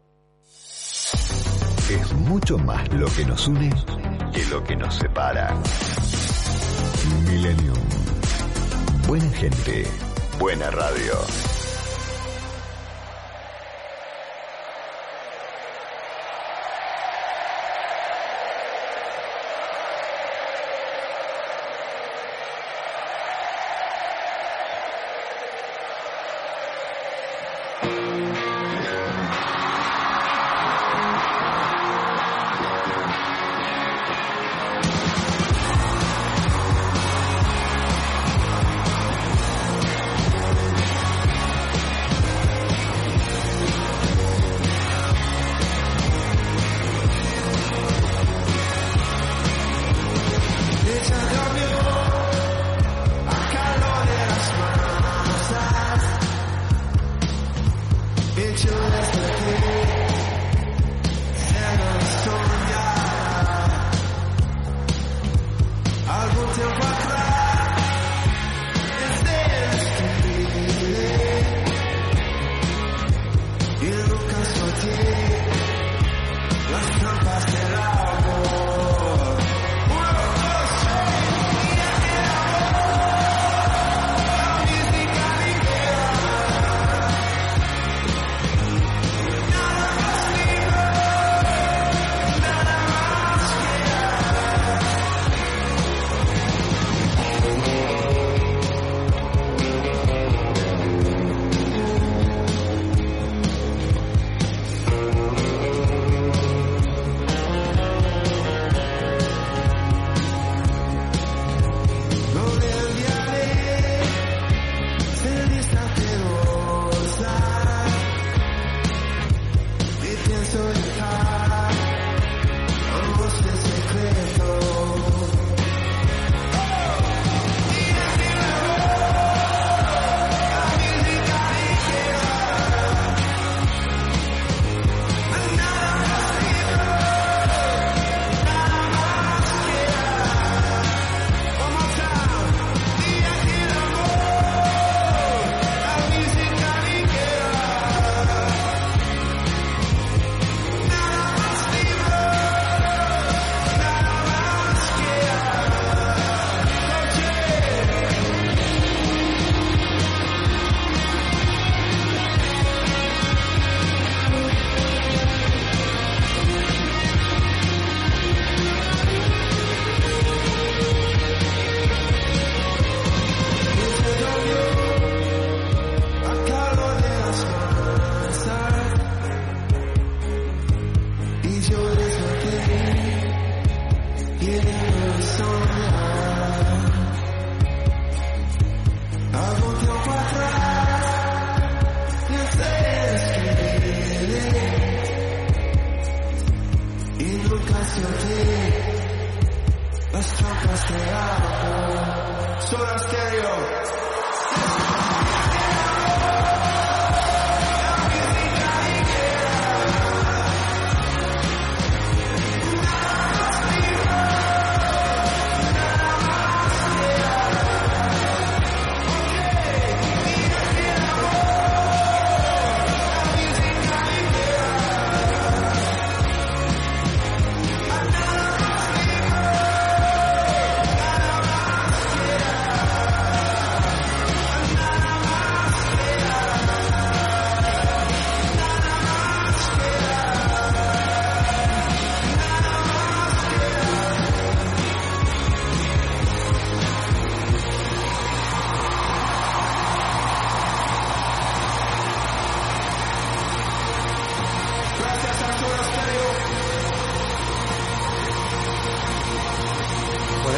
Es mucho más lo que nos une que lo que nos separa. Millennium. Buena gente. Buena radio.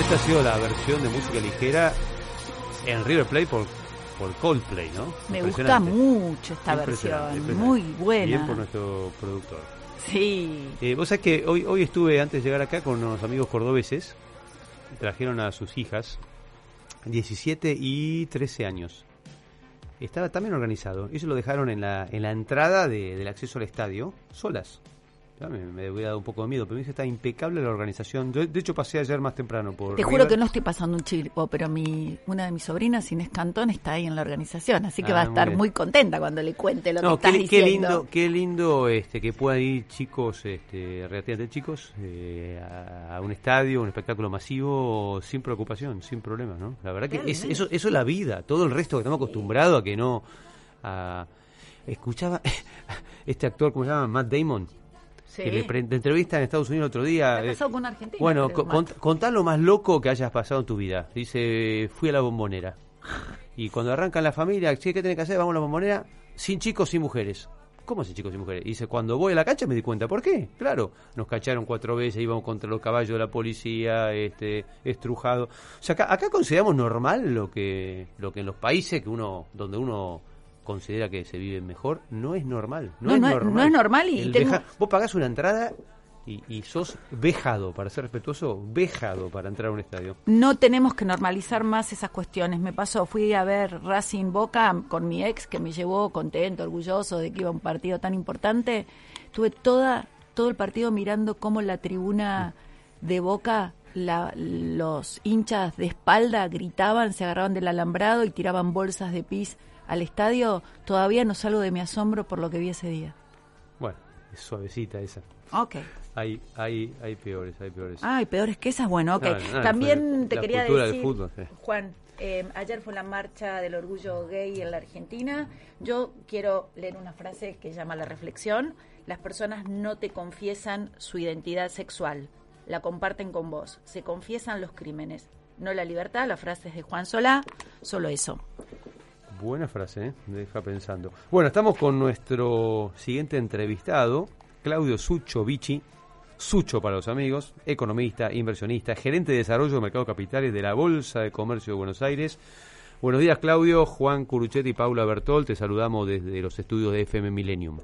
Esta ha sido la versión de música ligera en River Plate por, por Coldplay, ¿no? Me gusta mucho esta Impresionante, versión, impresionante. muy buena. Bien por nuestro productor. Sí. Eh, Vos sabés que hoy, hoy estuve, antes de llegar acá, con unos amigos cordobeses. Trajeron a sus hijas, 17 y 13 años. Estaba también organizado. Ellos lo dejaron en la, en la entrada de- del acceso al estadio, solas. Me, me hubiera dado un poco de miedo, pero me dice está impecable la organización. Yo, de hecho, pasé ayer más temprano por. Te juro River. que no estoy pasando un chivo, pero mi una de mis sobrinas, Inés Cantón, está ahí en la organización, así que Ah, va a estar muy contenta cuando le cuente lo No, que estás qué, qué diciendo. lindo, qué lindo este, que puedan ir chicos, este, relativamente chicos, eh, a, a un estadio, un espectáculo masivo, sin preocupación, sin problemas, ¿no? La verdad que es- eso, eso es la vida. Todo el resto que estamos acostumbrados a que no... A, escuchaba [LAUGHS] este actor, ¿cómo se llama? Matt Damon. Sí. Que le, pre- en Estados Unidos el otro día. Eh, con argentina, Bueno, creo, co- Matt. cont- contá lo más loco que hayas pasado en tu vida. Dice, fui a la bombonera. [LAUGHS] Y cuando arrancan la familia, ¿sí, ¿qué tienen que hacer? Vamos a la bombonera, sin chicos, sin mujeres. ¿Cómo sin chicos y mujeres? Y dice, cuando voy a la cancha me di cuenta. ¿Por qué? Claro, nos cacharon cuatro veces, íbamos contra los caballos de la policía, este, estrujado. O sea, acá, acá consideramos normal lo que, lo que en los países que uno, donde uno considera que se vive mejor, no es normal. No, No, es no es- normal. no es normal y tengo- veja- Vos pagás una entrada y, y sos vejado, para ser respetuoso, vejado para entrar a un estadio. No tenemos que normalizar más esas cuestiones. Me pasó, fui a ver Racing Boca con mi ex, que me llevó contento, orgulloso de que iba a un partido tan importante. Tuve toda, todo el partido mirando cómo la tribuna de Boca, la- los hinchas de espalda gritaban, se agarraban del alambrado y tiraban bolsas de pis al estadio. Todavía no salgo de mi asombro por lo que vi ese día. Bueno, es suavecita esa. Ok. Hay, hay, hay peores, hay peores. Ay, peores que esas, bueno, ok. No, no, También fue te quería decir, fútbol, sí. Juan, eh, ayer fue la marcha del orgullo gay en la Argentina. Yo quiero leer una frase que llama la reflexión. Las personas no te confiesan su identidad sexual, la comparten con vos, se confiesan los crímenes, no la libertad. La frase es de Juan Solá, solo eso. Buena frase, ¿eh? Me deja pensando. Bueno, estamos con nuestro siguiente entrevistado, Claudio Sucho Vicci. Sucho para los amigos, economista, inversionista, gerente de desarrollo de mercados capitales de la Bolsa de Comercio de Buenos Aires. Buenos días, Claudio. Juan Curuchetti y Paula Bertol, te saludamos desde los estudios de FM Millennium.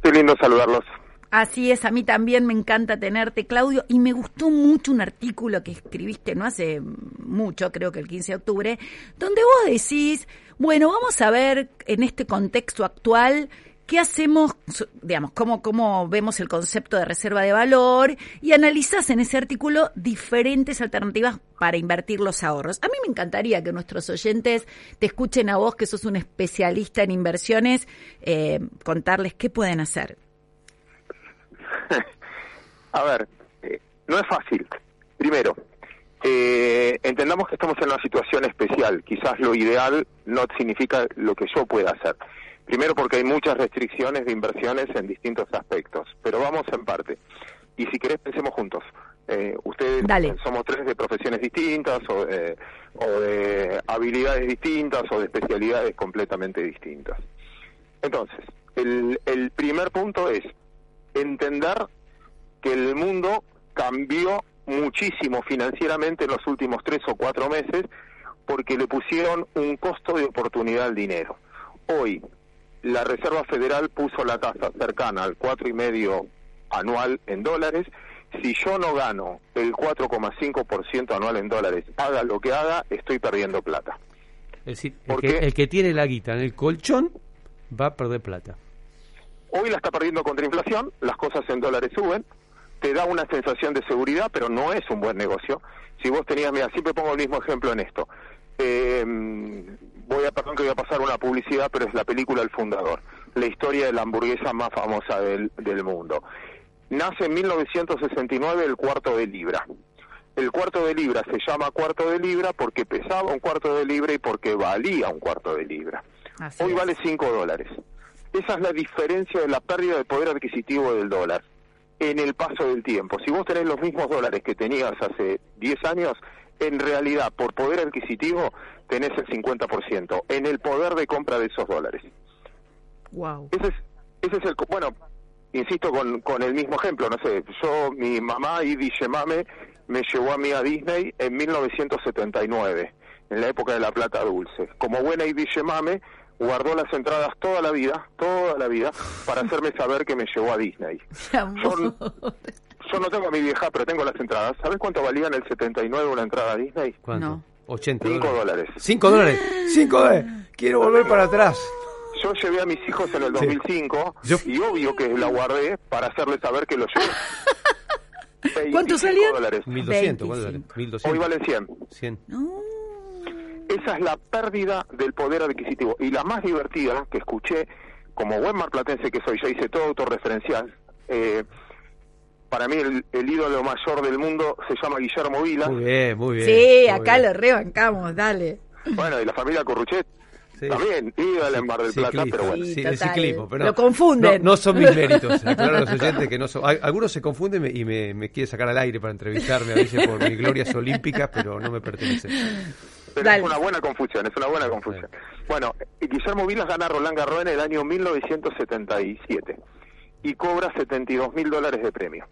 Qué lindo saludarlos. Así es, a mí también me encanta tenerte, Claudio, y me gustó mucho un artículo que escribiste no hace mucho, creo que el 15 de octubre, donde vos decís, bueno, vamos a ver en este contexto actual qué hacemos, digamos, cómo, cómo vemos el concepto de reserva de valor y analizás en ese artículo diferentes alternativas para invertir los ahorros. A mí me encantaría que nuestros oyentes te escuchen a vos, que sos un especialista en inversiones, eh, contarles qué pueden hacer. [LAUGHS] A ver, eh, no es fácil. Primero, eh, entendamos que estamos en una situación especial. Quizás lo ideal no significa lo que yo pueda hacer. Primero porque hay muchas restricciones de inversiones en distintos aspectos, pero vamos en parte. Y si querés, pensemos juntos. Eh, ustedes Dale. somos tres de profesiones distintas o, eh, o de habilidades distintas o de especialidades completamente distintas. Entonces, el, el primer punto es entender que el mundo cambió muchísimo financieramente en los últimos tres o cuatro meses porque le pusieron un costo de oportunidad al dinero. Hoy la Reserva Federal puso la tasa cercana al cuatro y medio anual en dólares. Si yo no gano el 4,5% anual en dólares, haga lo que haga, estoy perdiendo plata. Es decir, el que tiene la guita en el colchón va a perder plata. Hoy la está perdiendo contra inflación, las cosas en dólares suben, te da una sensación de seguridad, pero no es un buen negocio. Si vos tenías, mira, siempre pongo el mismo ejemplo en esto. Eh, voy a, perdón que voy a pasar una publicidad, pero es la película El Fundador, la historia de la hamburguesa más famosa del, del mundo. Nace en 1969 el cuarto de libra. El cuarto de libra se llama cuarto de libra porque pesaba un cuarto de libra y porque valía un cuarto de libra. Así Hoy es. vale 5 dólares. Esa es la diferencia de la pérdida de poder adquisitivo del dólar en el paso del tiempo. Si vos tenés los mismos dólares que tenías hace 10 años, en realidad por poder adquisitivo tenés el 50% en el poder de compra de esos dólares. Wow. Ese es, ese es el... Bueno, insisto con, con el mismo ejemplo, no sé, yo, mi mamá, Idi Yemame, me llevó a mí a Disney en 1979, en la época de la plata dulce. Como buena y Mame, guardó las entradas toda la vida, toda la vida, para hacerme saber que me llevó a Disney. Yo, yo no tengo a mi vieja, pero tengo las entradas. ¿Sabes cuánto valía en el 79 una entrada a Disney? ¿Cuánto? No. 80 5 dólares. dólares. 5 dólares. 5 dólares. Quiero volver para atrás. Yo llevé a mis hijos en el 2005 Yo- y obvio que la guardé para hacerles saber que lo llevé. [LAUGHS] ¿Cuánto 25 salían? dólares. 1200. ¿cuánto 25. vale? 1200. Hoy valen 100. 100. Esa es la pérdida del poder adquisitivo. Y la más divertida que escuché, como buen marplatense que soy, ya hice todo autorreferencial. Eh, para mí el, el ídolo mayor del mundo se llama Guillermo Vila. Muy bien, muy bien. Sí, muy acá bien. lo rebancamos, dale. Bueno, y la familia Corruchet Sí. también, ídola en Mar del Plata, pero bueno. Sí, sí, de total. ciclismo, pero no, Lo confunden. No, no son mis méritos. [LAUGHS] Aclaro a los oyentes que no son. al- Algunos se confunden me- y me, me quieren sacar al aire para entrevistarme a veces por mis glorias olímpicas, pero no me pertenecen. Pero Dale. es una buena confusión, es una buena confusión. Bueno, Guillermo Vilas gana Roland Garros en el año 1977 y cobra 72 mil dólares de premio.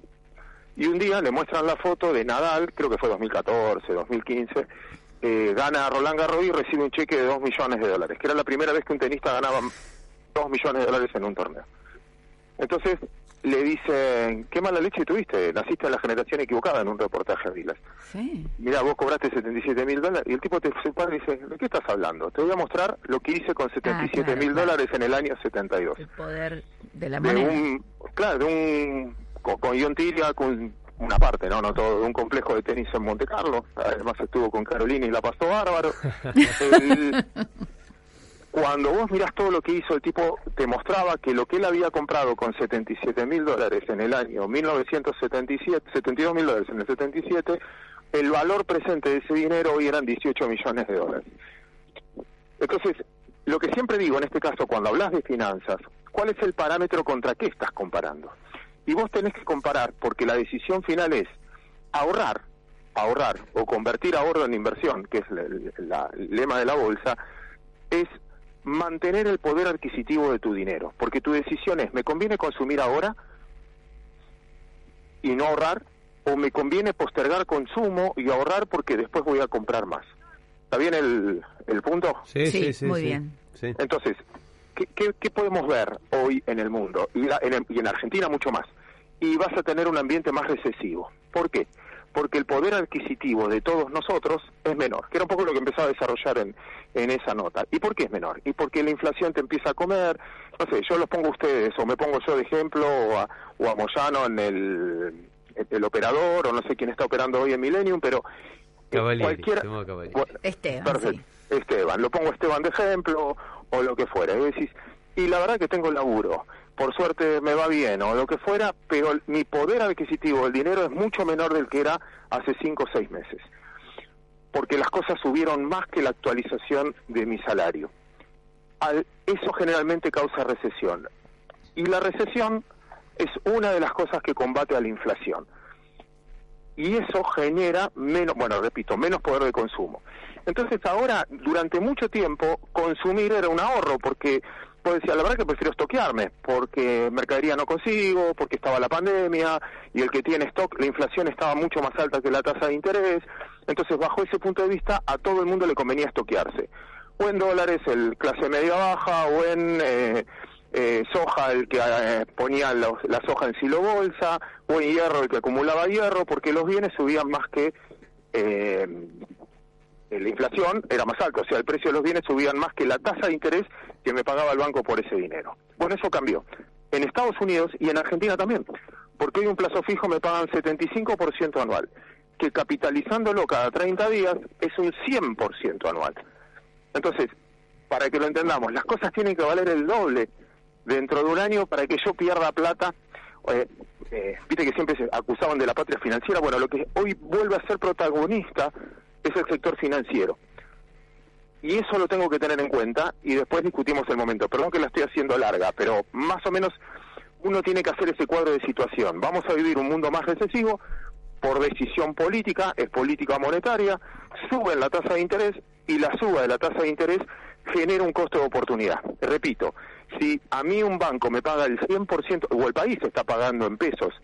Y un día le muestran la foto de Nadal, creo que fue 2014, 2015, eh, gana Roland Garros y recibe un cheque de 2 millones de dólares, que era la primera vez que un tenista ganaba 2 millones de dólares en un torneo. Entonces le dicen, qué mala leche tuviste, naciste en la generación equivocada en un reportaje a Vilas Sí. mira, vos cobraste 77 mil dólares. Y el tipo te separa y dice, ¿de qué estás hablando? Te voy a mostrar lo que hice con 77 claro, mil claro. dólares en el año 72. El poder de la De un, claro, de un, con, con Ion Tiria, con una parte, no, no todo, de un complejo de tenis en Monte Carlo. Además estuvo con Carolina y la pasó bárbaro. [LAUGHS] El- cuando vos mirás todo lo que hizo, el tipo te mostraba que lo que él había comprado con 77 mil dólares en el año 1977, 72 mil dólares en el 77, el valor presente de ese dinero hoy eran 18 millones de dólares. Entonces, lo que siempre digo en este caso, cuando hablas de finanzas, ¿cuál es el parámetro contra qué estás comparando? Y vos tenés que comparar, porque la decisión final es ahorrar, ahorrar o convertir ahorro en inversión, que es la- el lema de la bolsa, es mantener el poder adquisitivo de tu dinero, porque tu decisión es, ¿me conviene consumir ahora y no ahorrar? ¿O me conviene postergar consumo y ahorrar porque después voy a comprar más? ¿Está bien el, el punto? Sí, Sí, sí, sí. muy sí. bien. Sí. Entonces, ¿qué, qué, qué podemos ver hoy en el mundo? Y, la- en, el- y en Argentina mucho más. Y vas a tener un ambiente más recesivo. ¿Por qué? Porque el poder adquisitivo de todos nosotros es menor, que era un poco lo que empezaba a desarrollar en, en esa nota. ¿Y por qué es menor? Y porque la inflación te empieza a comer, no sé, yo los pongo a ustedes, o me pongo yo de ejemplo, o a, o a Moyano en el, el operador, o no sé quién está operando hoy en Millennium, pero Cavalieri, cualquiera... Bueno, Esteban, Perfecto. sí. Esteban, lo pongo a Esteban de ejemplo o lo que fuera. Y decís, y la verdad que tengo laburo, por suerte me va bien o lo que fuera, pero el- mi poder adquisitivo del dinero es mucho menor del que era hace cinco o seis meses. Porque las cosas subieron más que la actualización de mi salario. Al- eso generalmente causa recesión. Y la recesión es una de las cosas que combate a la inflación y eso genera menos, bueno, repito, menos poder de consumo. Entonces ahora, durante mucho tiempo, consumir era un ahorro, porque pues decía, la verdad que prefiero estoquearme, porque mercadería no consigo, porque estaba la pandemia, y el que tiene stock, la inflación estaba mucho más alta que la tasa de interés, entonces bajo ese punto de vista a todo el mundo le convenía estoquearse, o en dólares el clase media baja, o en... Eh, eh, soja el que eh, ponía los- la soja en silo bolsa, o en hierro el que acumulaba hierro, porque los bienes subían más que eh, la inflación era más alta, o sea, el precio de los bienes subían más que la tasa de interés que me pagaba el banco por ese dinero. Bueno, eso cambió. En Estados Unidos y en Argentina también, porque hoy un plazo fijo me pagan 75% anual, que capitalizándolo cada 30 días es un 100% anual. Entonces, para que lo entendamos, las cosas tienen que valer el doble dentro de un año para que yo pierda plata. Eh, eh, Viste que siempre se acusaban de la patria financiera. Bueno, lo que hoy vuelve a ser protagonista es el sector financiero. Y eso lo tengo que tener en cuenta y después discutimos el momento. Perdón que la estoy haciendo larga, pero más o menos uno tiene que hacer ese cuadro de situación. Vamos a vivir un mundo más recesivo por decisión política, es política monetaria, suben la tasa de interés y la suba de la tasa de interés genera un costo de oportunidad. Repito, si a mí un banco me paga el 100% o el país está pagando en pesos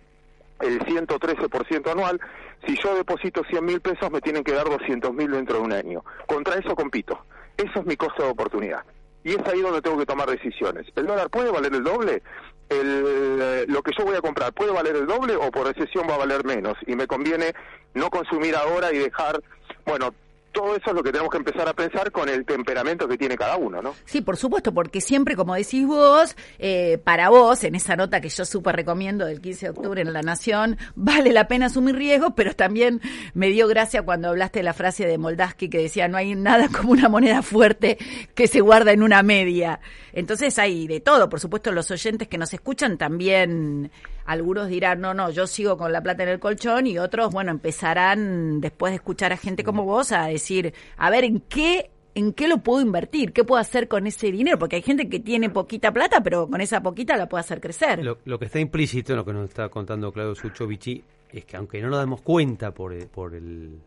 el 113% anual. Si yo deposito 100 mil pesos, me tienen que dar 200 mil dentro de un año. Contra eso compito. Eso es mi costo de oportunidad. Y es ahí donde tengo que tomar decisiones. ¿El dólar puede valer el doble? El, eh, lo que yo voy a comprar puede valer el doble o por recesión va a valer menos. Y me conviene no consumir ahora y dejar, bueno, todo eso es lo que tenemos que empezar a pensar con el temperamento que tiene cada uno, ¿no? Sí, por supuesto, porque siempre, como decís vos, eh, para vos, en esa nota que yo súper recomiendo del 15 de octubre en La Nación, vale la pena asumir riesgos, pero también me dio gracia cuando hablaste de la frase de Moldaski que decía, no hay nada [LAUGHS] como una moneda fuerte que se guarda en una media. Entonces hay de todo, por supuesto, los oyentes que nos escuchan también algunos dirán, no, no, yo sigo con la plata en el colchón y otros, bueno, empezarán después de escuchar a gente como vos a decir, a ver, ¿en qué ¿en qué lo puedo invertir? ¿Qué puedo hacer con ese dinero? Porque hay gente que tiene poquita plata, pero con esa poquita la puede hacer crecer. Lo, que está implícito en lo que nos está contando Claudio Suchovici es que aunque no nos damos cuenta por, por el,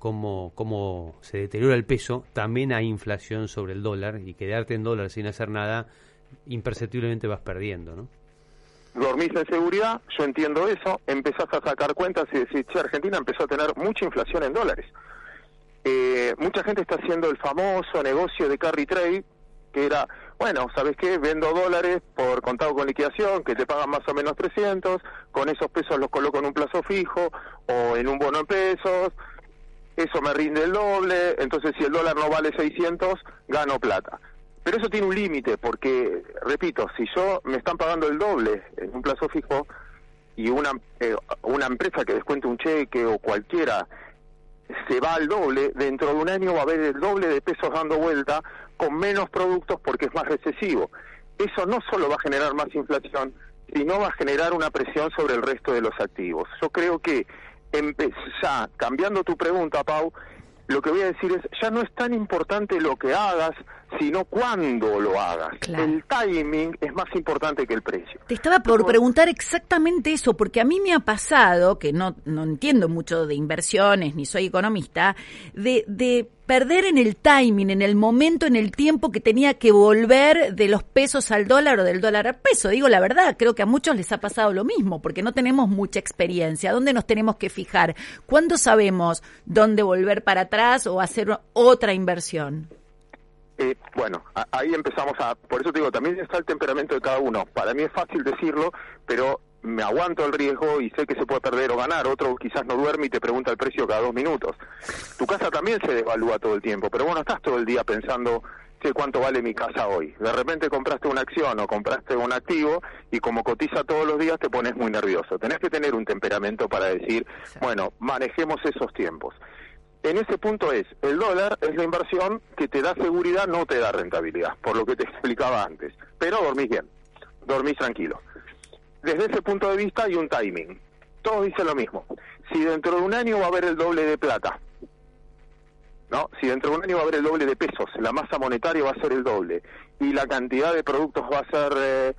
cómo, cómo se deteriora el peso, también hay inflación sobre el dólar y quedarte en dólar sin hacer nada, imperceptiblemente vas perdiendo, ¿no? Dormís en seguridad, yo entiendo eso, empezás a sacar cuentas y decís, che, Argentina empezó a tener mucha inflación en dólares. Eh, mucha gente está haciendo el famoso negocio de carry trade, que era, bueno, ¿sabes qué? Vendo dólares por contado con liquidación, que te pagan más o menos 300, con esos pesos los coloco en un plazo fijo o en un bono en pesos, eso me rinde el doble, entonces si el dólar no vale 600, gano plata. Pero eso tiene un límite, porque, repito, si yo me están pagando el doble en un plazo fijo y una, eh, una empresa que descuente un cheque o cualquiera se va al doble, dentro de un año va a haber el doble de pesos dando vuelta con menos productos porque es más recesivo. Eso no solo va a generar más inflación, sino va a generar una presión sobre el resto de los activos. Yo creo que ya cambiando tu pregunta, Pau, lo que voy a decir es, ya no es tan importante lo que hagas, sino cuándo lo hagas. El timing es más importante que el precio. Te estaba por preguntar exactamente eso, porque a mí me ha pasado, que no, no entiendo mucho de inversiones, ni soy economista, de, de perder en el timing, en el momento, en el tiempo que tenía que volver de los pesos al dólar o del dólar al peso. Digo la verdad, creo que a muchos les ha pasado lo mismo, porque no tenemos mucha experiencia. ¿Dónde nos tenemos que fijar? ¿Cuándo sabemos dónde volver para atrás o hacer otra inversión? Eh, bueno, ahí empezamos a, por eso te digo, también está el temperamento de cada uno. Para mí es fácil decirlo, pero me aguanto el riesgo y sé que se puede perder o ganar. Otro quizás no duerme y te pregunta el precio cada dos minutos. Tu casa también se devalúa todo el tiempo, pero bueno, estás todo el día pensando che, cuánto vale mi casa hoy. De repente compraste una acción o compraste un activo y como cotiza todos los días te pones muy nervioso. Tenés que tener un temperamento para decir, bueno, manejemos esos tiempos en ese punto es, el dólar es la inversión que te da seguridad, no te da rentabilidad, por lo que te [LAUGHS] explicaba antes. Pero dormís bien, dormís tranquilo. Desde ese punto de vista hay un timing. Todos dicen lo mismo. Si dentro de un año va a haber el doble de plata, ¿no? Si dentro de un año va a haber el doble de pesos, la masa monetaria va a ser el doble y la cantidad de productos va a ser eh,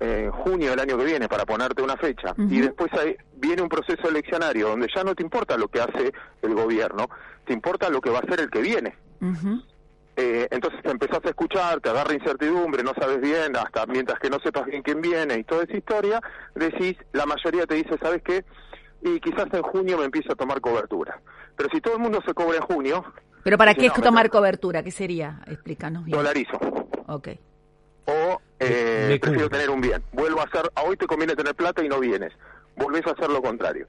en junio del año que viene, para ponerte una fecha, y después hay, viene un proceso eleccionario donde ya no te importa lo que hace el gobierno, te importa lo que va a hacer el que viene. eh, entonces te empezás a escuchar, te agarra incertidumbre, no sabes bien, hasta mientras que no sepas bien quién viene y toda esa historia, decís, la mayoría te dice, ¿sabes qué? Y quizás en junio me empiezo a tomar cobertura. Pero si todo el mundo se cobra en junio... ¿Pero para qué es tomar cobertura? ¿Qué sería? Explícanos bien. Dolarizo. Ok o eh, prefiero tener un bien. Vuelvo a hacer, a hoy te conviene tener plata y no vienes. Volvés a hacer lo contrario.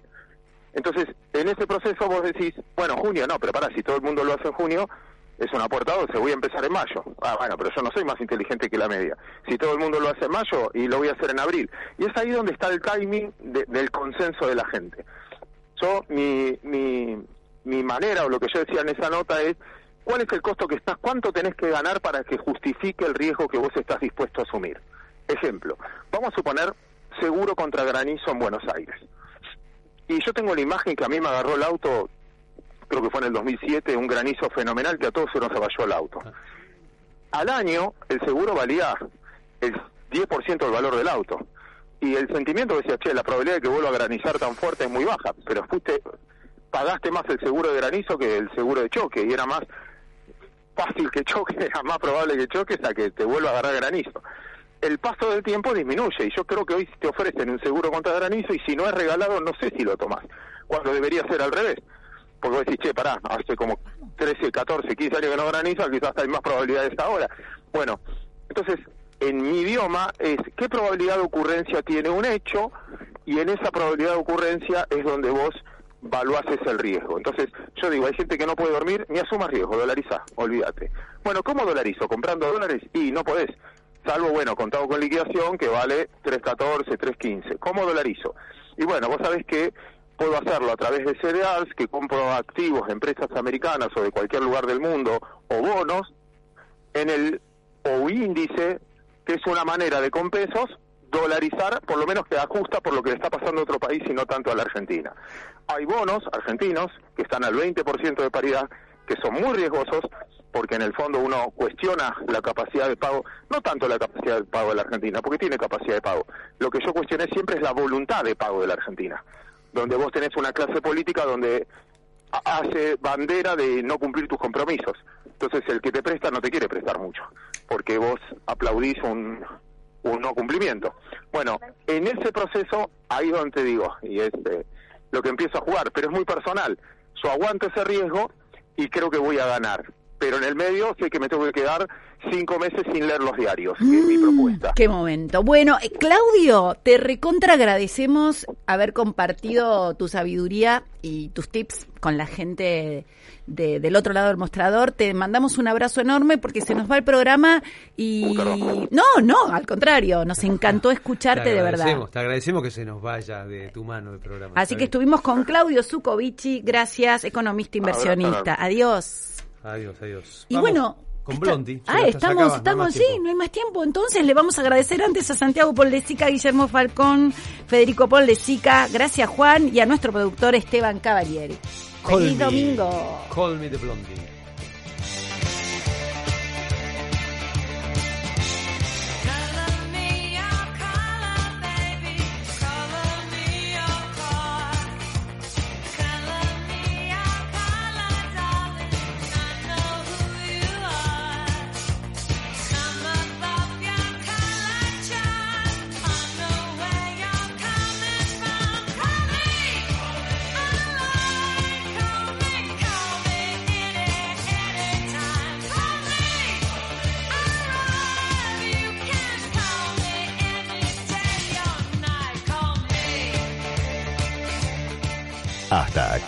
Entonces, en ese proceso vos decís, bueno, junio, no, pero para, si todo el mundo lo hace en junio, es una puerta 12, voy a empezar en mayo. Ah, bueno, pero yo no soy más inteligente que la media. Si todo el mundo lo hace en mayo y lo voy a hacer en abril. Y es ahí donde está el timing del consenso de la gente. Yo, mi, mi, mi manera, o lo que yo decía en esa nota es, cuál es el costo que estás, cuánto tenés que ganar para que justifique el riesgo que vos estás dispuesto a asumir. Ejemplo, vamos a suponer seguro contra granizo en Buenos Aires. Y yo tengo la imagen que a mí me agarró el auto, creo que fue en el 2007, un granizo fenomenal que a todos se nos aballó el auto. Al año el seguro valía el 10% del valor del auto. Y el sentimiento decía, che, la probabilidad de que vuelva a granizar tan fuerte es muy baja, pero fuiste, pagaste más el seguro de granizo que el seguro de choque, y era más fácil que choque, [LAUGHS] es más probable que choques a que te vuelva a agarrar granizo. el paso del tiempo disminuye y yo creo que hoy te ofrecen un seguro contra granizo y si no es regalado no sé si lo tomas, cuando debería ser al revés. Porque vos decís, che, pará, hace como 13, 14, 15 años que no graniza, quizás hay más probabilidades ahora. Bueno, entonces, en mi idioma es qué probabilidad de ocurrencia tiene un hecho y en esa probabilidad de ocurrencia es donde vos valuás ese el riesgo. Entonces, yo digo, hay gente que no puede dormir, ni asuma riesgo, dolariza, olvídate. Bueno, ¿cómo dolarizo? ¿Comprando dólares? Y no podés salvo, bueno, contado con liquidación, que vale 3.14, 3.15. ¿Cómo dolarizo? Y bueno, vos sabés que puedo hacerlo a través de cereals, que compro activos de empresas americanas o de cualquier lugar del mundo, o bonos, en el o índice, que es una manera de con pesos dolarizar, por lo menos que ajusta por lo que le está pasando a otro país y no tanto a la Argentina. Hay bonos argentinos que están al 20% de paridad, que son muy riesgosos, porque en el fondo uno cuestiona la capacidad de pago, no tanto la capacidad de pago de la Argentina, porque tiene capacidad de pago. Lo que yo cuestioné siempre es la voluntad de pago de la Argentina, donde vos tenés una clase política donde hace bandera de no cumplir tus compromisos. Entonces el que te presta no te quiere prestar mucho, porque vos aplaudís un, un no cumplimiento. Bueno, en ese proceso, ahí donde te digo, y es eh, lo que empiezo a jugar, pero es muy personal. Yo aguanto ese riesgo y creo que voy a ganar pero en el medio sé que me tengo que quedar cinco meses sin leer los diarios, que es mi Mm, propuesta. Qué momento. Bueno, eh, Claudio, te recontra agradecemos haber compartido tu sabiduría y tus tips con la gente de- del otro lado del mostrador. Te mandamos un abrazo enorme porque se nos va el programa y... No, no, al contrario, nos encantó escucharte te de verdad. Te agradecemos que se nos vaya de tu mano el programa. Así que bien. estuvimos con Claudio Zucovici, gracias, economista inversionista. Adiós. Adiós, adiós. Y Vamos bueno, Con está- Blondie. Ah, estamos, estamos, sí, tiempo. no hay más tiempo. Entonces le vamos a agradecer antes a Santiago Poldesica, Guillermo Falcón, Federico Poldesica, gracias Juan y a nuestro productor Esteban Cavalieri. Feliz domingo. Call me the Blondie.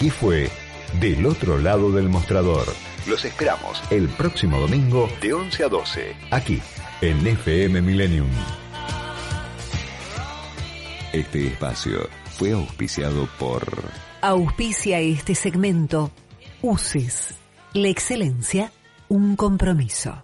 Aquí fue Del otro lado del mostrador. Los esperamos el próximo domingo de 11 a 12, aquí en FM Millennium. Este espacio fue auspiciado por Auspicia este segmento UCES. La excelencia, un compromiso.